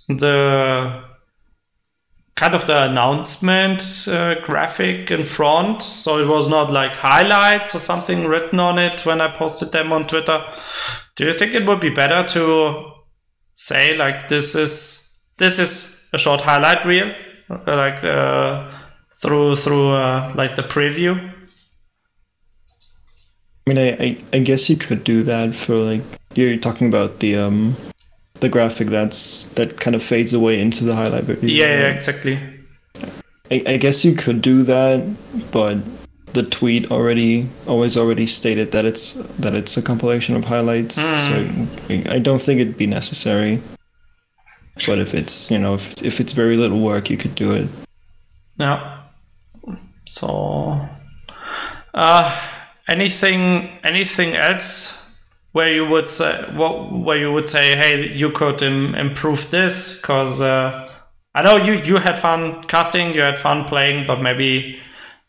the kind of the announcement uh, graphic in front, so it was not like highlights or something written on it when I posted them on Twitter. Do you think it would be better to say like this is this is a short highlight reel, like uh, through through uh, like the preview? I mean, I, I, I guess you could do that for like you're talking about the um the graphic that's that kind of fades away into the highlight video. Yeah, yeah, exactly. I, I guess you could do that, but the tweet already always already stated that it's that it's a compilation of highlights. Mm. So I, don't think it'd be necessary. But if it's you know if if it's very little work, you could do it. Yeah. So, uh, anything anything else where you would say what where you would say, hey, you could Im- improve this because uh, I know you you had fun casting, you had fun playing, but maybe.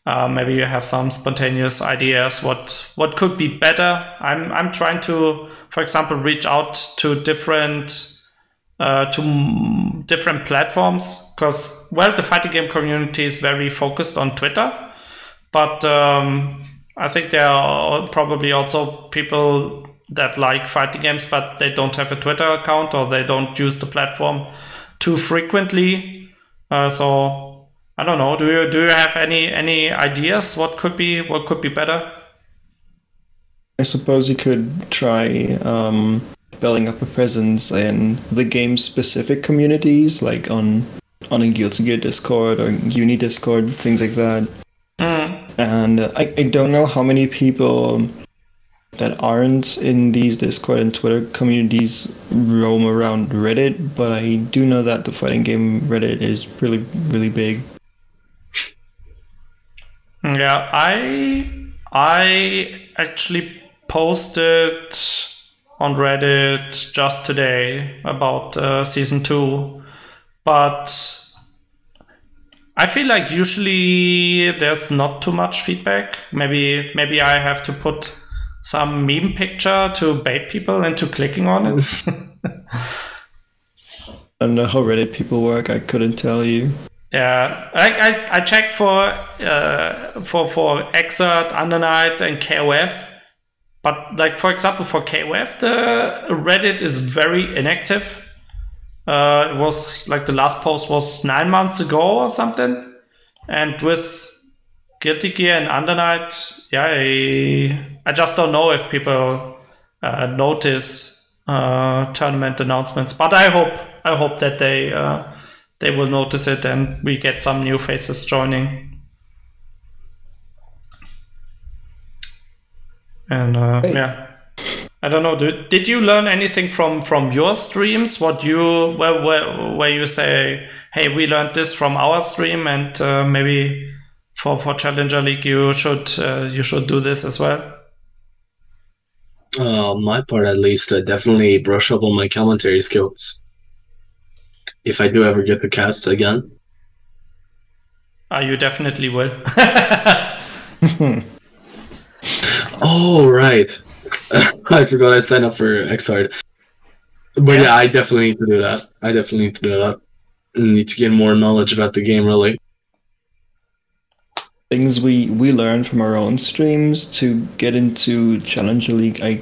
Uh, maybe you have some spontaneous ideas what what could be better. I'm I'm trying to, for example, reach out to different uh, to m- different platforms because well the fighting game community is very focused on twitter but um, i think there are probably also people that like fighting games but they don't have a twitter account or they don't use the platform too frequently uh, so i don't know do you do you have any any ideas what could be what could be better I suppose you could try um, building up a presence in the game specific communities, like on on a Guilty Gear Discord or Uni Discord, things like that. Mm. And I, I don't know how many people that aren't in these Discord and Twitter communities roam around Reddit, but I do know that the fighting game Reddit is really, really big. Yeah, I I actually posted on Reddit just today about uh, season two, but I feel like usually there's not too much feedback. Maybe maybe I have to put some meme picture to bait people into clicking on it. [laughs] I don't know how Reddit people work. I couldn't tell you. Yeah, I, I, I checked for uh, for for Xrd, Undernight, and KOF, but like for example for KOF, the Reddit is very inactive. Uh, it was like the last post was nine months ago or something, and with Guilty Gear and Under Night, yeah, I, I just don't know if people uh, notice uh, tournament announcements, but I hope I hope that they uh, they will notice it and we get some new faces joining. And uh, Hey. yeah, I don't know. Did, did you learn anything from from your streams? What you where where, where you say, hey, we learned this from our stream, and uh, maybe for for Challenger League you should uh, you should do this as well. Uh, my part, at least, uh, definitely brush up on my commentary skills. If I do ever get the cast again. Uh, you definitely will. [laughs] Oh, right. [laughs] I forgot I signed up for Xrd. But yeah. Yeah. I definitely need to do that. I definitely need to do that. I need to get more knowledge about the game, really. things we we learn from our own streams to get into Challenger League. I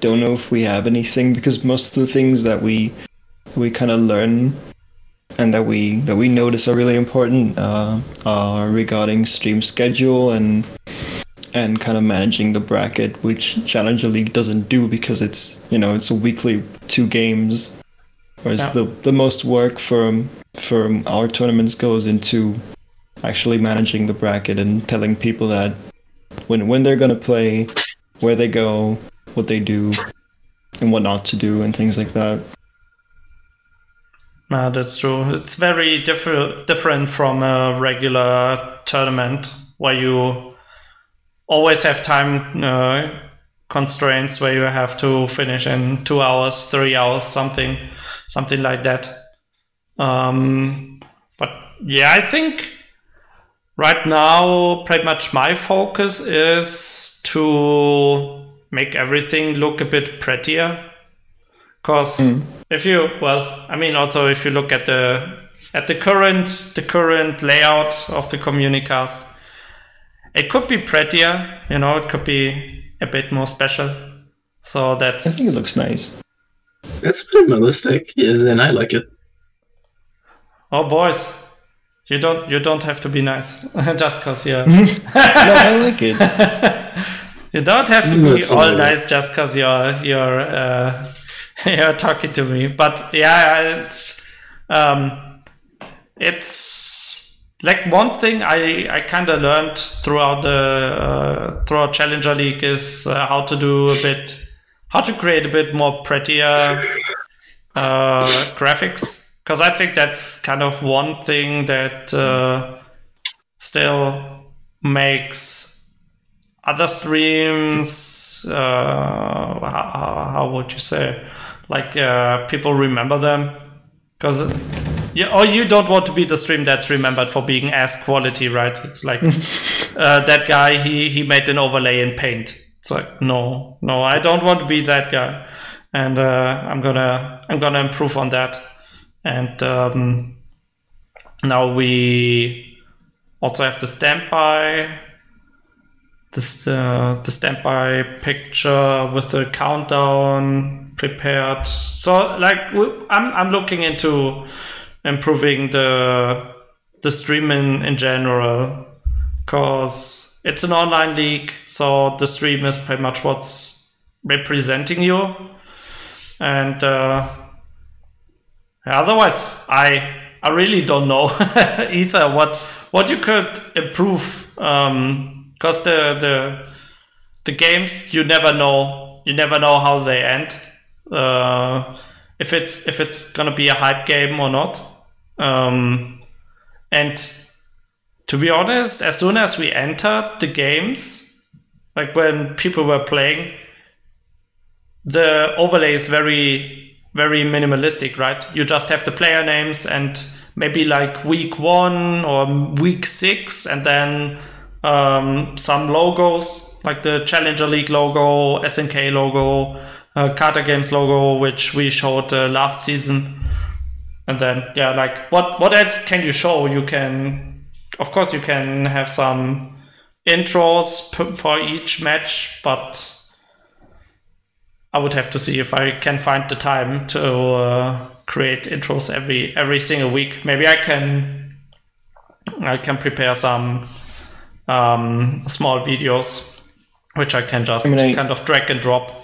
don't know if we have anything because most of the things that we we kind of learn and that we that we notice are really important uh, are regarding stream schedule and and kind of managing the bracket, which Challenger League doesn't do because it's you know it's a weekly two games, whereas Yeah. the the most work for for our tournaments goes into actually managing the bracket and telling people that when when they're gonna play, where they go, what they do, and what not to do, and things like that. No, that's true. It's very different different from a regular tournament where you always have time uh, constraints where you have to finish in two hours, three hours, something, something like that. Um, but yeah, I think right now pretty much my focus is to make everything look a bit prettier. Cause if you well, I mean also if you look at the at the current the current layout of the communicast, it could be prettier, you know, it could be a bit more special. So that's. I think it looks nice. It's minimalistic, yes, and I like it. oh boys. You don't you don't have to be nice [laughs] just cause you're [laughs] No, I [laughs] like it. You don't have to Mm, be all all right. nice just because you're you're uh, [laughs] you're talking to me. But yeah, it's um, it's like one thing I I kind of learned throughout the uh, throughout Challenger League is uh, how to do a bit how to create a bit more prettier uh, graphics because I think that's kind of one thing that uh, still makes other streams uh, how, how would you say like uh, people remember them. Because yeah or you don't want to be the stream that's remembered for being as quality right? It's like [laughs] uh, that guy he he made an overlay in paint. It's like no no i don't want to be that guy. And uh, i'm gonna i'm gonna improve on that. And um, now we also have the standby this uh, the standby picture with the countdown prepared. So like I'm I'm looking into improving the the stream in, in general because it's an online league, so the stream is pretty much what's representing you, and uh, otherwise I I really don't know [laughs] either what what you could improve. Um, because the the the games you never know you never know how they end. Uh, if it's if it's gonna be a hype game or not. Um, and to be honest as soon as we entered the games like when people were playing the overlay is very very minimalistic right? You just have the player names and maybe like week one or week six and then um, some logos like the Challenger League logo, SNK logo, uh, Games logo, which we showed uh, last season. And then, yeah, like what what else can you show? You can, of course, you can have some intros p- for each match, but I would have to see if I can find the time to uh, create intros every every single week. Maybe I can I can prepare some um, small videos, which I can just I mean, I- kind of drag and drop.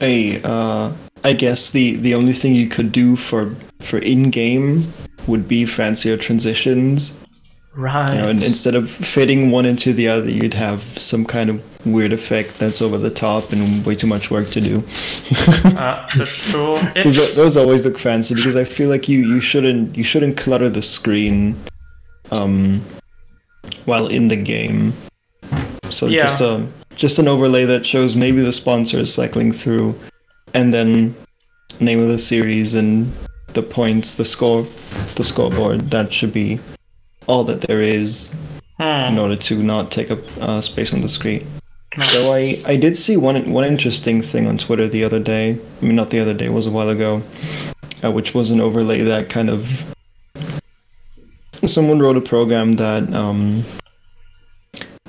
I uh, I guess the the only thing you could do for for in game would be fancier transitions. Right. You know, and instead of fitting one into the other, you'd have some kind of weird effect that's over the top and way too much work to do. Uh, [laughs] that's true. It- Those, those always look fancy because I feel like you, you shouldn't you shouldn't clutter the screen um, while in the game. So Yeah. just a just an overlay that shows maybe the sponsor is cycling through, and then name of the series and the points, the score, the scoreboard. That should be all that there is in hmm. order to not take up uh, space on the screen. So I, I did see one one interesting thing on Twitter the other day. I mean, not the other day, it was a while ago, uh, which was an overlay that kind of [laughs] someone wrote a program that um,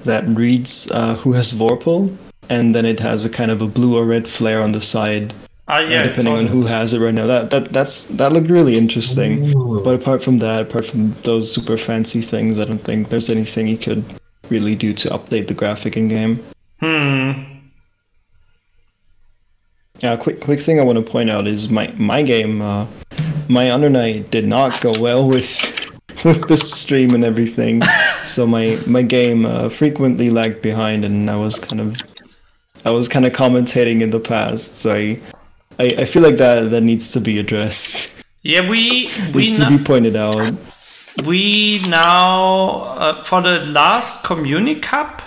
that reads uh, who has Vorpal, and then it has a kind of a blue or red flare on the side, Ah, yeah, uh, depending on on- who has it right now. That that that's that looked really interesting. Ooh. But apart from that, apart from those super fancy things, I don't think there's anything you could really do to update the graphic in game. Hmm. Yeah, quick quick thing I want to point out is my my game, uh, my Under Night did not go well with with [laughs] the stream and everything. so my my game uh, frequently lagged behind, and I was kind of I was kind of commentating in the past. So I I, I feel like that that needs to be addressed. Yeah, we [laughs] we needs no- to be pointed out. we now uh, for the last Community Cup,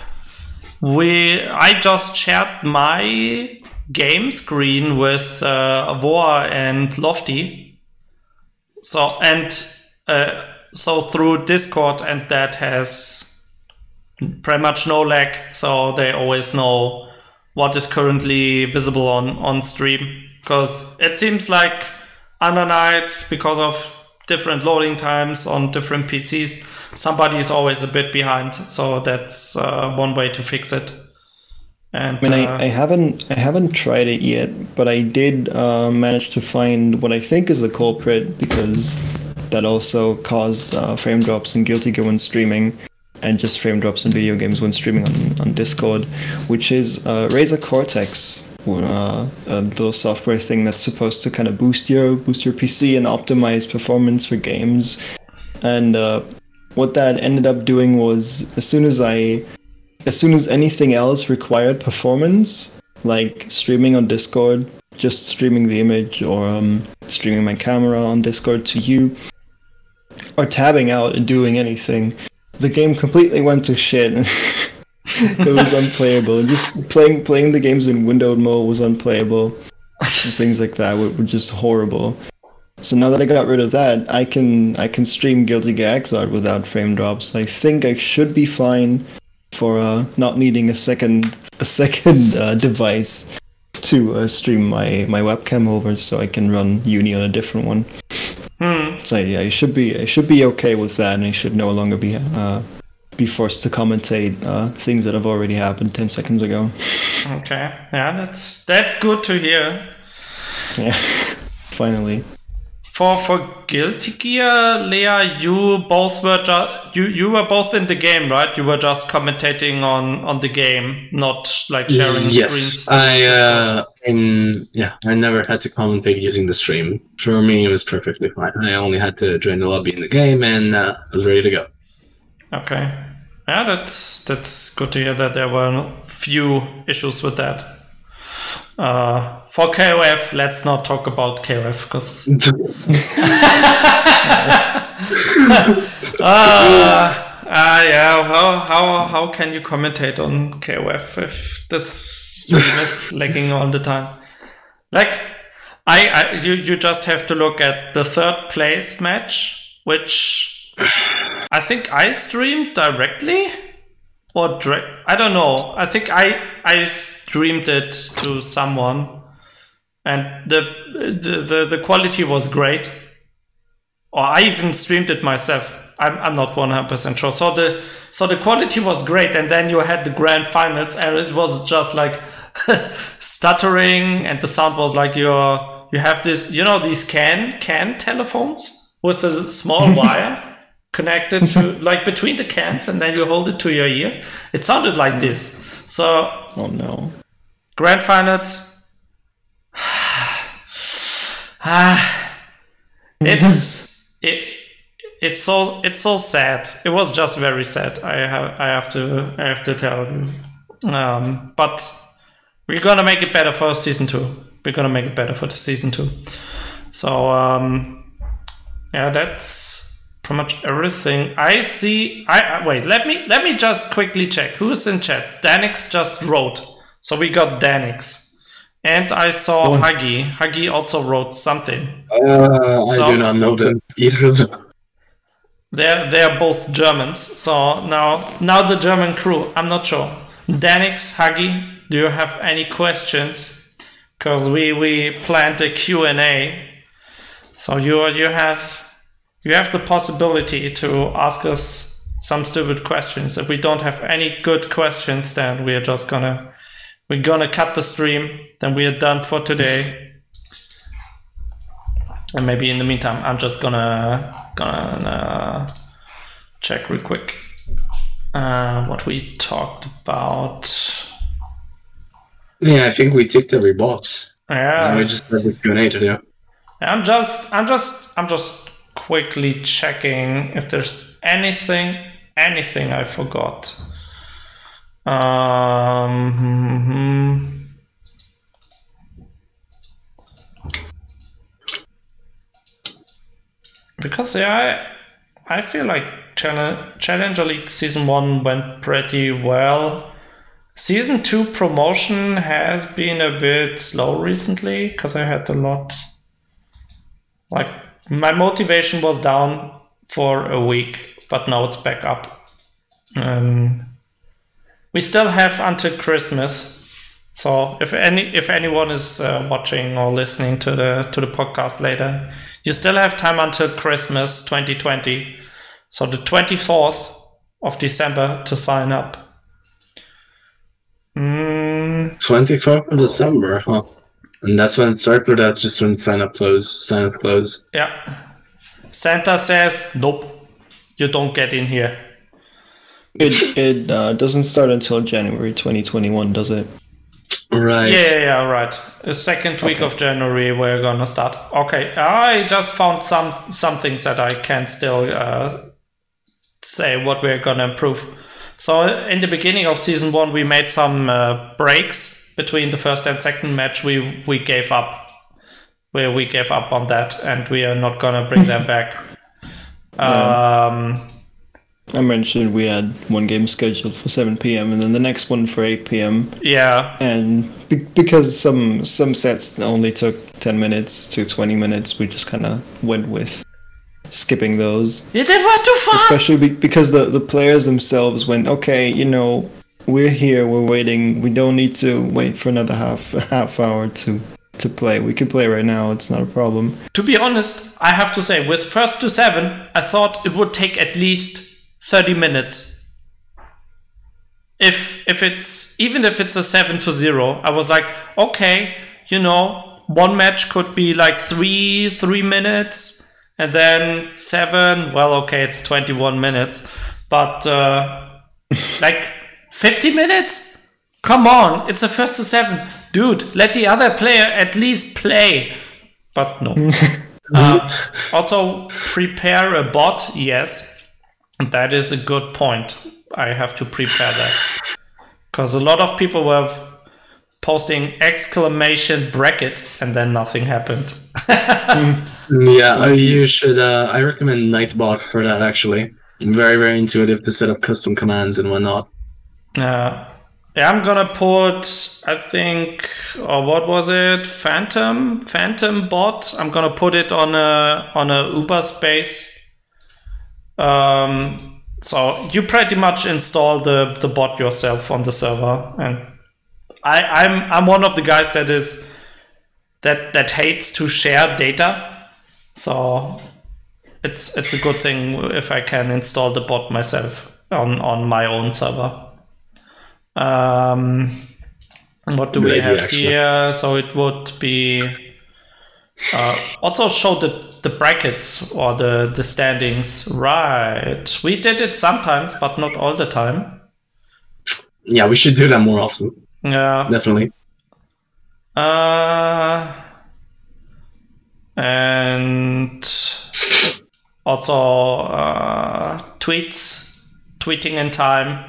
we I just shared my game screen with uh, Voa and Lofty. So and uh, so through Discord, and that has pretty much no lag. So they always know what is currently visible on on stream because it seems like under night because of different loading times on different PCs. Somebody is always a bit behind, so that's uh, one way to fix it. And I mean, uh, I, I haven't I haven't tried it yet, but I did uh, manage to find what I think is the culprit because that also caused uh, frame drops in Guilty Gear when streaming, and just frame drops in video games when streaming on, on Discord, which is uh, Razer Cortex, uh, a little software thing that's supposed to kind of boost your boost your PC and optimize performance for games. And uh, what that ended up doing was, as soon as I as soon as anything else required performance, like streaming on Discord, just streaming the image or um, streaming my camera on Discord to you, or tabbing out and doing anything, the game completely went to shit. [laughs] it was unplayable. And just playing playing the games in windowed mode was unplayable. things like that were, were just horrible. So now that I got rid of that, I can I can stream Guilty Gear Xrd without frame drops. I think I should be fine for uh, not needing a second a second [laughs] uh, device to uh, stream my, my webcam over, so I can run Uni on a different one. Hmm, So yeah, I should be I should be okay with that, and I should no longer be uh, be forced to commentate uh, things that have already happened ten seconds ago. okay, yeah, that's that's good to hear. Yeah, [laughs] finally. For for Guilty Gear, Leah, you both were just you you were both in the game, right? You were just commentating on on the game, not like sharing yes, screens. I uh, in yeah, I never had to commentate using the stream. For me, it was perfectly fine. I only had to join the lobby in the game, and uh, I was ready to go. Okay. Yeah, that's that's good to hear that there were few issues with that. Uh, for KOF, let's not talk about KOF because [laughs] Ah, ah, yeah. How how how can you commentate on KOF if this stream is lagging all the time? Like, I, I you you just have to look at the third place match, which I think I streamed directly, or direct. I don't know. I think I I streamed it to someone, and the the the, the quality was great or I even streamed it myself. I'm, I'm not 100% sure. So the so the quality was great, and then you had the grand finals, and it was just like [laughs] stuttering, and the sound was like you're you have this you know these can can telephones with a small [laughs] wire connected to like between the cans, and then you hold it to your ear. It sounded like this. So Oh no. grand finals. Ah, it's it, it's so it's so sad. It was just very sad. I have I have to I have to tell you. Um, but we're gonna make it better for season two. We're gonna make it better for the season two. So um, yeah, that's pretty much everything. I see. I I- wait. Let me let me just quickly check who's in chat. Danix just wrote. So we got Danix. And I saw Oh. Huggy. Huggy also wrote something. Uh, I do not know them either. They're they're both Germans. So now now the German crew. I'm not sure. Danix, Huggy, do you have any questions? Because we we planned a Q and A, so you you have you have the possibility to ask us some stupid questions. If we don't have any good questions, then we are just gonna we're gonna cut the stream. Then we are done for today. And maybe in the meantime, I'm just gonna gonna check real quick uh, what we talked about. Yeah, I think we ticked every box. Yeah, And we just had the Q and A to do. I'm just I'm just I'm just quickly checking if there's anything anything I forgot. Um, hmm, because yeah, I I feel like Challenge, Challenger League season one went pretty well. Season two promotion has been a bit slow recently because I had a lot. Like my motivation was down for a week, but now it's back up. Um, we still have until Christmas, so if any if anyone is uh, watching or listening to the to the podcast later, you still have time until Christmas 2020. So the 24th of December to sign up. Mm, 24th of December, huh? And that's when it started, or that's just when sign up close, sign up close. yeah. Santa says, nope, you don't get in here. It it uh, doesn't start until January 2021, does it? Right. Yeah, yeah, yeah, right. The second week of January we're gonna start. Okay, I just found some some things that I can still uh, say what we're gonna improve. So in the beginning of season one, we made some uh, breaks between the first and second match. We we gave up, where we gave up on that, and we are not gonna bring them back. Um, I mentioned we had one game scheduled for 7 p.m. and then the next one for 8 p.m. yeah, And be- because some some sets only took 10 minutes to 20 minutes, we just kind of went with skipping those. yeah, they were too fast. Especially be- because the the players themselves went, okay, you know, we're here, we're waiting. We don't need to wait for another half half hour to to play. We can play right now. It's not a problem. To be honest, I have to say, with first to seven, I thought it would take at least 30 minutes. If if it's even if it's a seven to zero, I was like, okay, you know, one match could be like three three minutes, and then seven. Well, okay, it's 21 minutes, but uh, [laughs] like 50 minutes. Come on, it's a first to seven, dude. Let the other player at least play. But no. Uh, [laughs] also, prepare a bot. Yes, that is a good point. I have to prepare that because a lot of people were posting exclamation bracket and then nothing happened. [laughs] Yeah, you should. Uh, I recommend Nightbot for that. Actually, very very intuitive to set up custom commands and whatnot. Uh, yeah, I'm gonna put. I think, or what was it? Phantom, PhantomBot. I'm gonna put it on a on a Uberspace. Um, so you pretty much install the the bot yourself on the server, and I I'm I'm one of the guys that is that that hates to share data. So it's it's a good thing if I can install the bot myself on on my own server. Um, what do Good we have here? So it would be uh, also show the the brackets or the the standings. Right, we did it sometimes, but not all the time. Yeah, we should do that more often. Yeah. Definitely. Uh, and also uh, tweets, tweeting in time.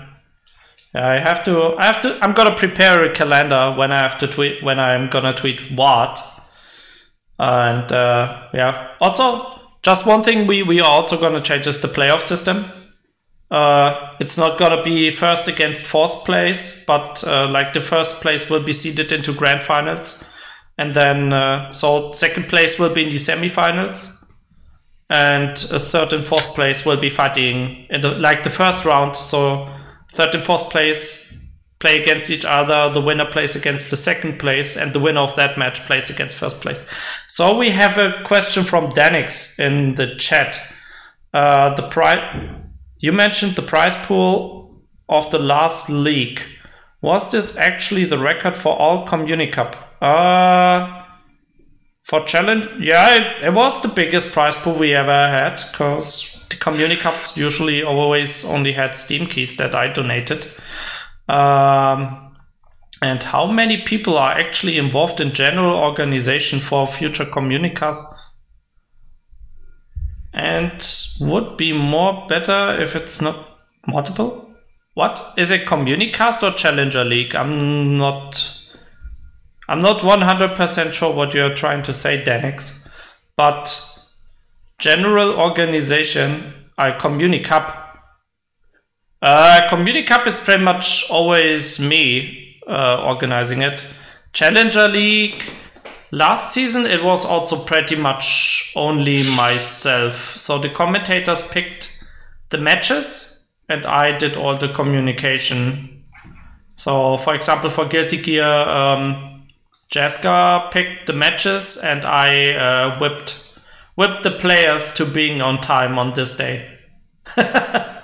Yeah, I have to. I have to. I'm gonna prepare a calendar when I have to tweet. When I'm gonna tweet what. And uh, yeah. Also, just one thing we we are also gonna change is the playoff system. Uh, it's not gonna be first against fourth place, but uh, like the first place will be seeded into grand finals, and then uh, so second place will be in the semifinals, and a third and fourth place will be fighting in the like the first round. So third and fourth place play against each other. The winner plays against the second place, and the winner of that match plays against first place. So we have a question from Danix in the chat. Uh, the price you mentioned the prize pool of the last league. Was this actually the record for all Community Cup? Uh, for challenge, yeah, it, it, was the biggest prize pool we ever had because the Community Cups usually always only had Steam keys that I donated. Um, and how many people are actually involved in general organization for future Communicasts? And would be more better if it's not multiple? What is it Communicast or Challenger League? I'm not I'm not 100% sure what you're trying to say, Danix, but general organization, I Community Cup uh, Community Cup is pretty much always me uh, organizing it. Challenger League, last season it was also pretty much only myself. So the commentators picked the matches and I did all the communication. So, for example, for Guilty Gear, um, Jaska picked the matches and I uh, whipped whipped the players to being on time on this day. [laughs]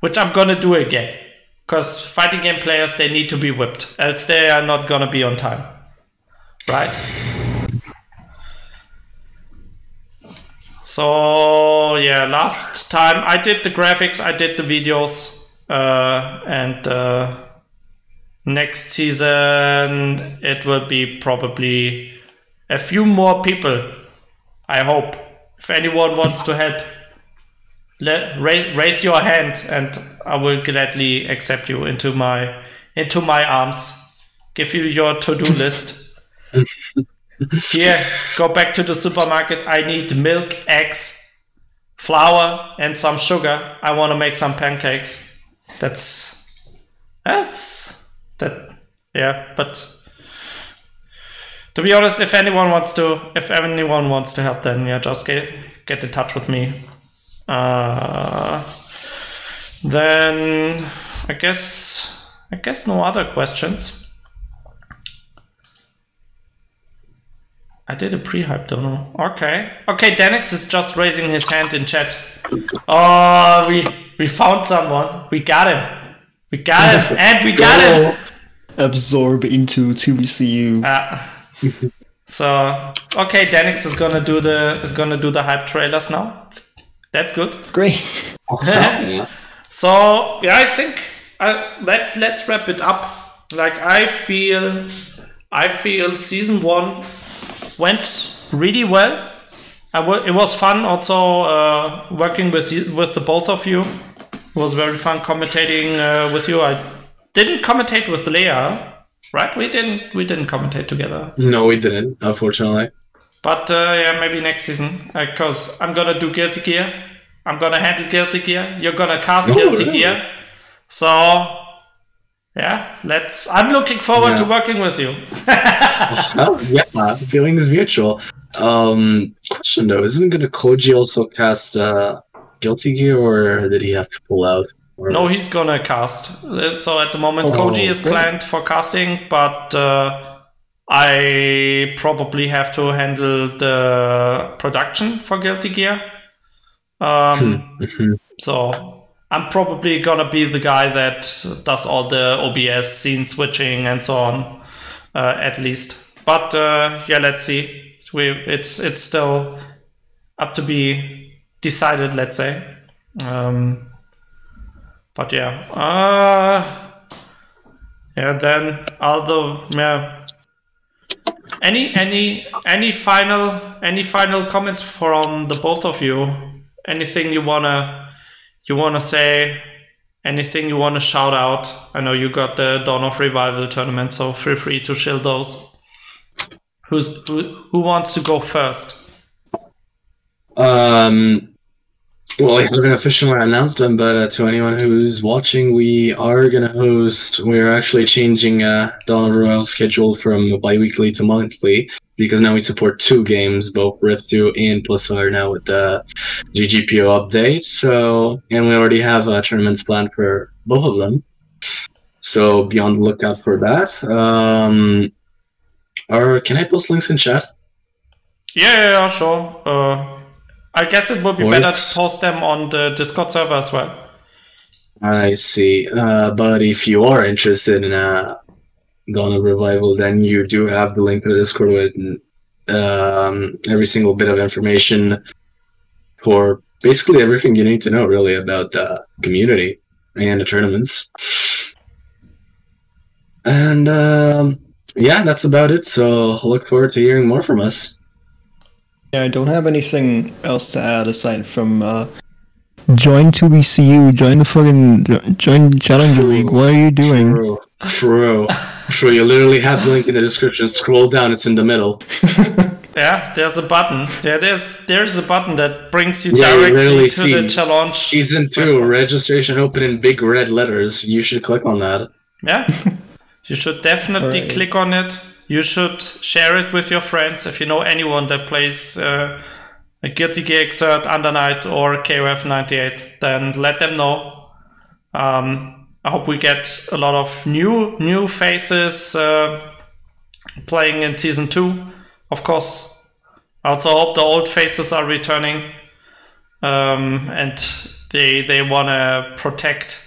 which I'm gonna do again. Because fighting game players, they need to be whipped, else they are not gonna be on time. Right? So, yeah, last time I did the graphics, I did the videos, uh, and uh, next season it will be probably a few more people. I hope. If anyone wants to help let, raise, raise your hand and I will gladly accept you into my into my arms. Give you your to-do [laughs] list. Here, go back to the supermarket. I need milk, eggs, flour, and some sugar. I want to make some pancakes. That's that's that. Yeah, but to be honest, if anyone wants to, if anyone wants to help, then yeah, just get get in touch with me. Uh, then I guess I guess no other questions. I did a pre-hype dono. Okay. Okay, Danix is just raising his hand in chat. Oh, we we found someone. We got him. We got him, [laughs] and we got him. Absorb into 2BCU. Uh, [laughs] so okay, Danix is gonna do the is gonna do the hype trailers now. It's that's good. Great. [laughs] so yeah, I think uh, let's let's wrap it up. Like I feel, I feel season one went really well. it was fun also uh, working with you, with the both of you. It was very fun commentating uh, with you. I didn't commentate with Leah, right? We didn't we didn't commentate together. No, we didn't, unfortunately. But uh, yeah, maybe next season because uh, I'm gonna do Guilty Gear. I'm gonna handle Guilty Gear. You're gonna cast Guilty really? Gear. So yeah, let's. I'm looking forward yeah. to working with you. [laughs] oh, yeah, the feeling is mutual. Um, question though, isn't gonna Koji also cast uh, Guilty Gear, or did he have to pull out? Or... No, he's gonna cast. So at the moment, oh, Koji is planned for casting, but. Uh, I probably have to handle the production for Guilty Gear. Um, hmm. so I'm probably gonna be the guy that does all the OBS scene switching and so on, uh, at least. But uh, yeah, let's see. We it's it's still up to be decided. Let's say. Um, but yeah, uh, yeah. Then although yeah, any any any final any final comments from the both of you? Anything you wanna you wanna say? Anything you wanna shout out? I know you got the Dawn of Revival tournament, so feel free to chill those. Who's who, who wants to go first? Um, well, we haven't officially announced them, but uh, to anyone who's watching, we are going to host. We're actually changing uh, Dawn Royal schedule from bi-weekly to monthly because now we support two games, both Rift 2 and Plus are now with the GGPO update. So, and we already have uh, tournaments planned for both of them. So be on the lookout for that. Um, or can I post links in chat? Yeah, yeah, yeah sure. Uh, I guess it would be better to post them on the Discord server as well. I see. Uh, but if you are interested in uh, Dawn of Revival, then you do have the link to the Discord with um, every single bit of information for basically everything you need to know, really, about the community and the tournaments. And um, yeah, that's about it. So look forward to hearing more from us. Yeah, I don't have anything else to add aside from uh, join 2BCU, join the fucking join Challenger True. League. What are you doing? True, true, true. You literally have the link in the description. Scroll down; it's in the middle. [laughs] yeah, there's a button. Yeah, there's there's a button that brings you yeah, directly you to the challenge. Season two website. registration open in big red letters. You should click on that. Yeah. You should definitely right. click on it. You should share it with your friends if you know anyone that plays uh, a Guilty Gear Xrd, Under Night, or KOF 98. Then let them know. Um, I hope we get a lot of new new faces uh, playing in season two. Of course, I also hope the old faces are returning, um, and they they want to protect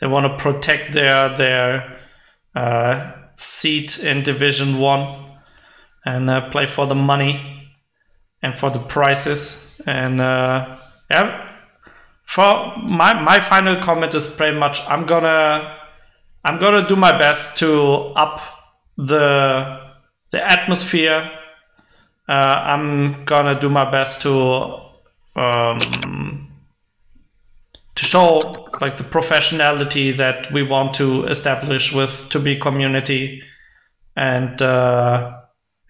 they want to protect their their uh, seat in Division One and uh, play for the money and for the prices. And uh, yeah, for my my final comment is pretty much I'm gonna I'm gonna do my best to up the the atmosphere. Uh, I'm gonna do my best to um, to show like the professionality that we want to establish with to be community and uh,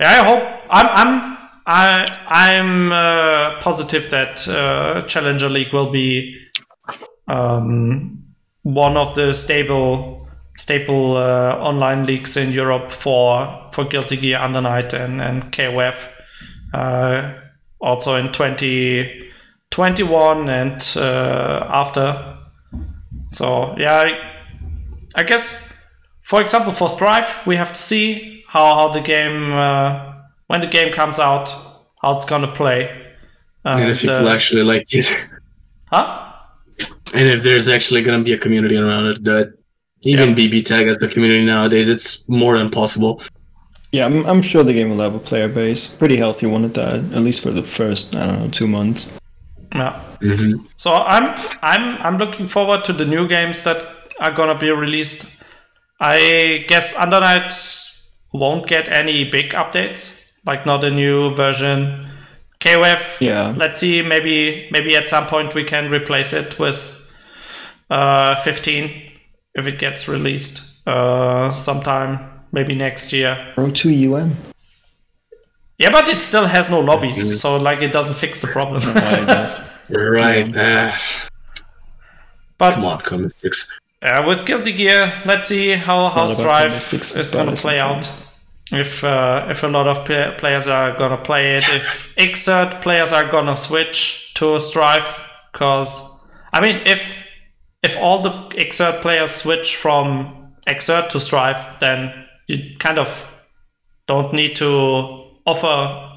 yeah i hope i'm i'm I, I'm uh, positive that uh, Challenger League will be um, one of the stable staple uh, online leagues in Europe for for Guilty Gear Under Night and and KOF. Uh, also in 20, 21 and uh, after. So yeah, I, I, guess for example for Strive we have to see how how the game uh, when the game comes out how it's gonna play. And, and if people uh, actually like it. Huh? And if there's actually gonna be a community around it that even yeah. BB tag as the community nowadays, it's more than possible. Yeah, I'm, I'm sure the game will have a player base. Pretty healthy one at that, at least for the first, I don't know, two months. Yeah. Mm-hmm. So I'm I'm I'm looking forward to the new games that are gonna be released. I guess Under Night won't get any big updates, like not a new version. KOF, yeah. Let's see, maybe maybe at some point we can replace it with uh, 15 if it gets released uh, sometime, maybe next year. Pro 2 UM. Yeah, but it still has no lobbies, mm-hmm. so like it doesn't fix the problem. [laughs] Right. Uh, [laughs] but come on, come fix. Uh, with Guilty Gear, let's see how how Strive is going to play out. If uh, if a lot of play- players are going to play it, if Xrd players are going to switch to Strive, because I mean, if if all the Xrd players switch from Xrd to Strive, then you kind of don't need to offer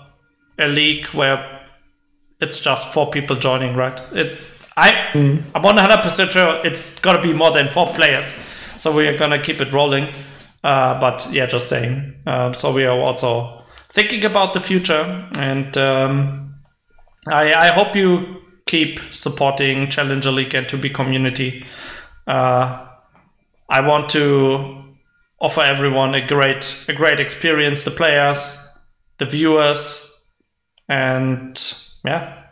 a league where it's just four people joining, right? It, I, mm. I'm 100% sure it's gonna be more than four players, so we're gonna keep it rolling. Uh, but yeah, just saying. Uh, so we are also thinking about the future, and um, I, I hope you keep supporting Challenger League and to be community. Uh, I want to offer everyone a great a great experience. The players, the viewers, and yeah.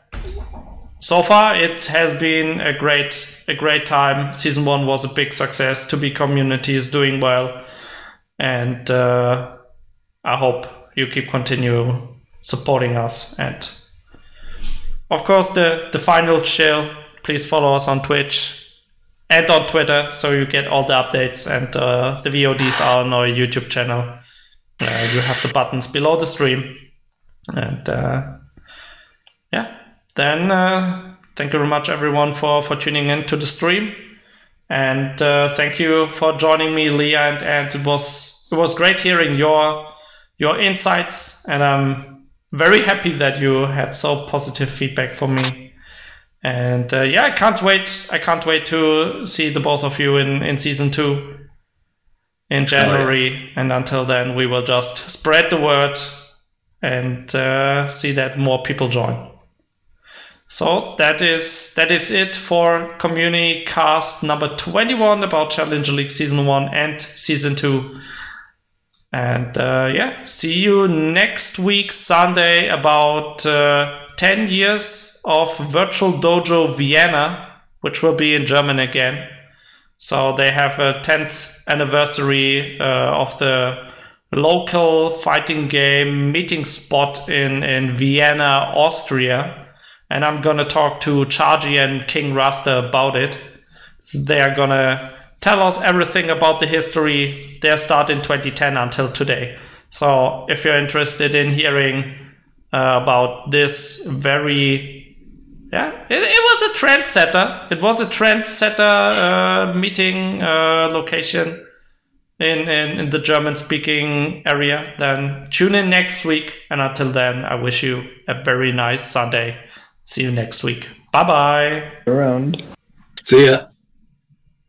So far, it has been a great a great time. Season one was a big success. To be community is doing well, and uh, I hope you keep continue supporting us. And of course, the the final chill. Please follow us on Twitch and on Twitter so you get all the updates. And uh, the VODs are on our YouTube channel. Uh, you have the buttons below the stream. And uh, yeah, then uh, thank you very much, everyone, for, for tuning in to the stream. And uh, thank you for joining me, Leah, and, and it was it was great hearing your your insights, and I'm very happy that you had so positive feedback for me. And uh, yeah, I can't wait. I can't wait to see the both of you in in season two in January. Oh, yeah. And until then, we will just spread the word and uh, see that more people join. So that is that is it for Community Cast number 21 about Challenger League Season 1 and Season 2. And uh, yeah, see you next week, Sunday, about uh, 10 years of Virtual Dojo Vienna, which will be in German again. So they have a 10th anniversary uh, of the local fighting game meeting spot in, in Vienna, Austria. And I'm going to talk to Chargy and King Rasta about it. They are going to tell us everything about the history, their start in 2010 until today. So if you're interested in hearing uh, about this very yeah, it, it was a trendsetter. It was a trendsetter uh, meeting uh, location in, in, in the German speaking area. Then tune in next week. And until then, I wish you a very nice Sunday. See you next week. Bye bye. Around. See ya.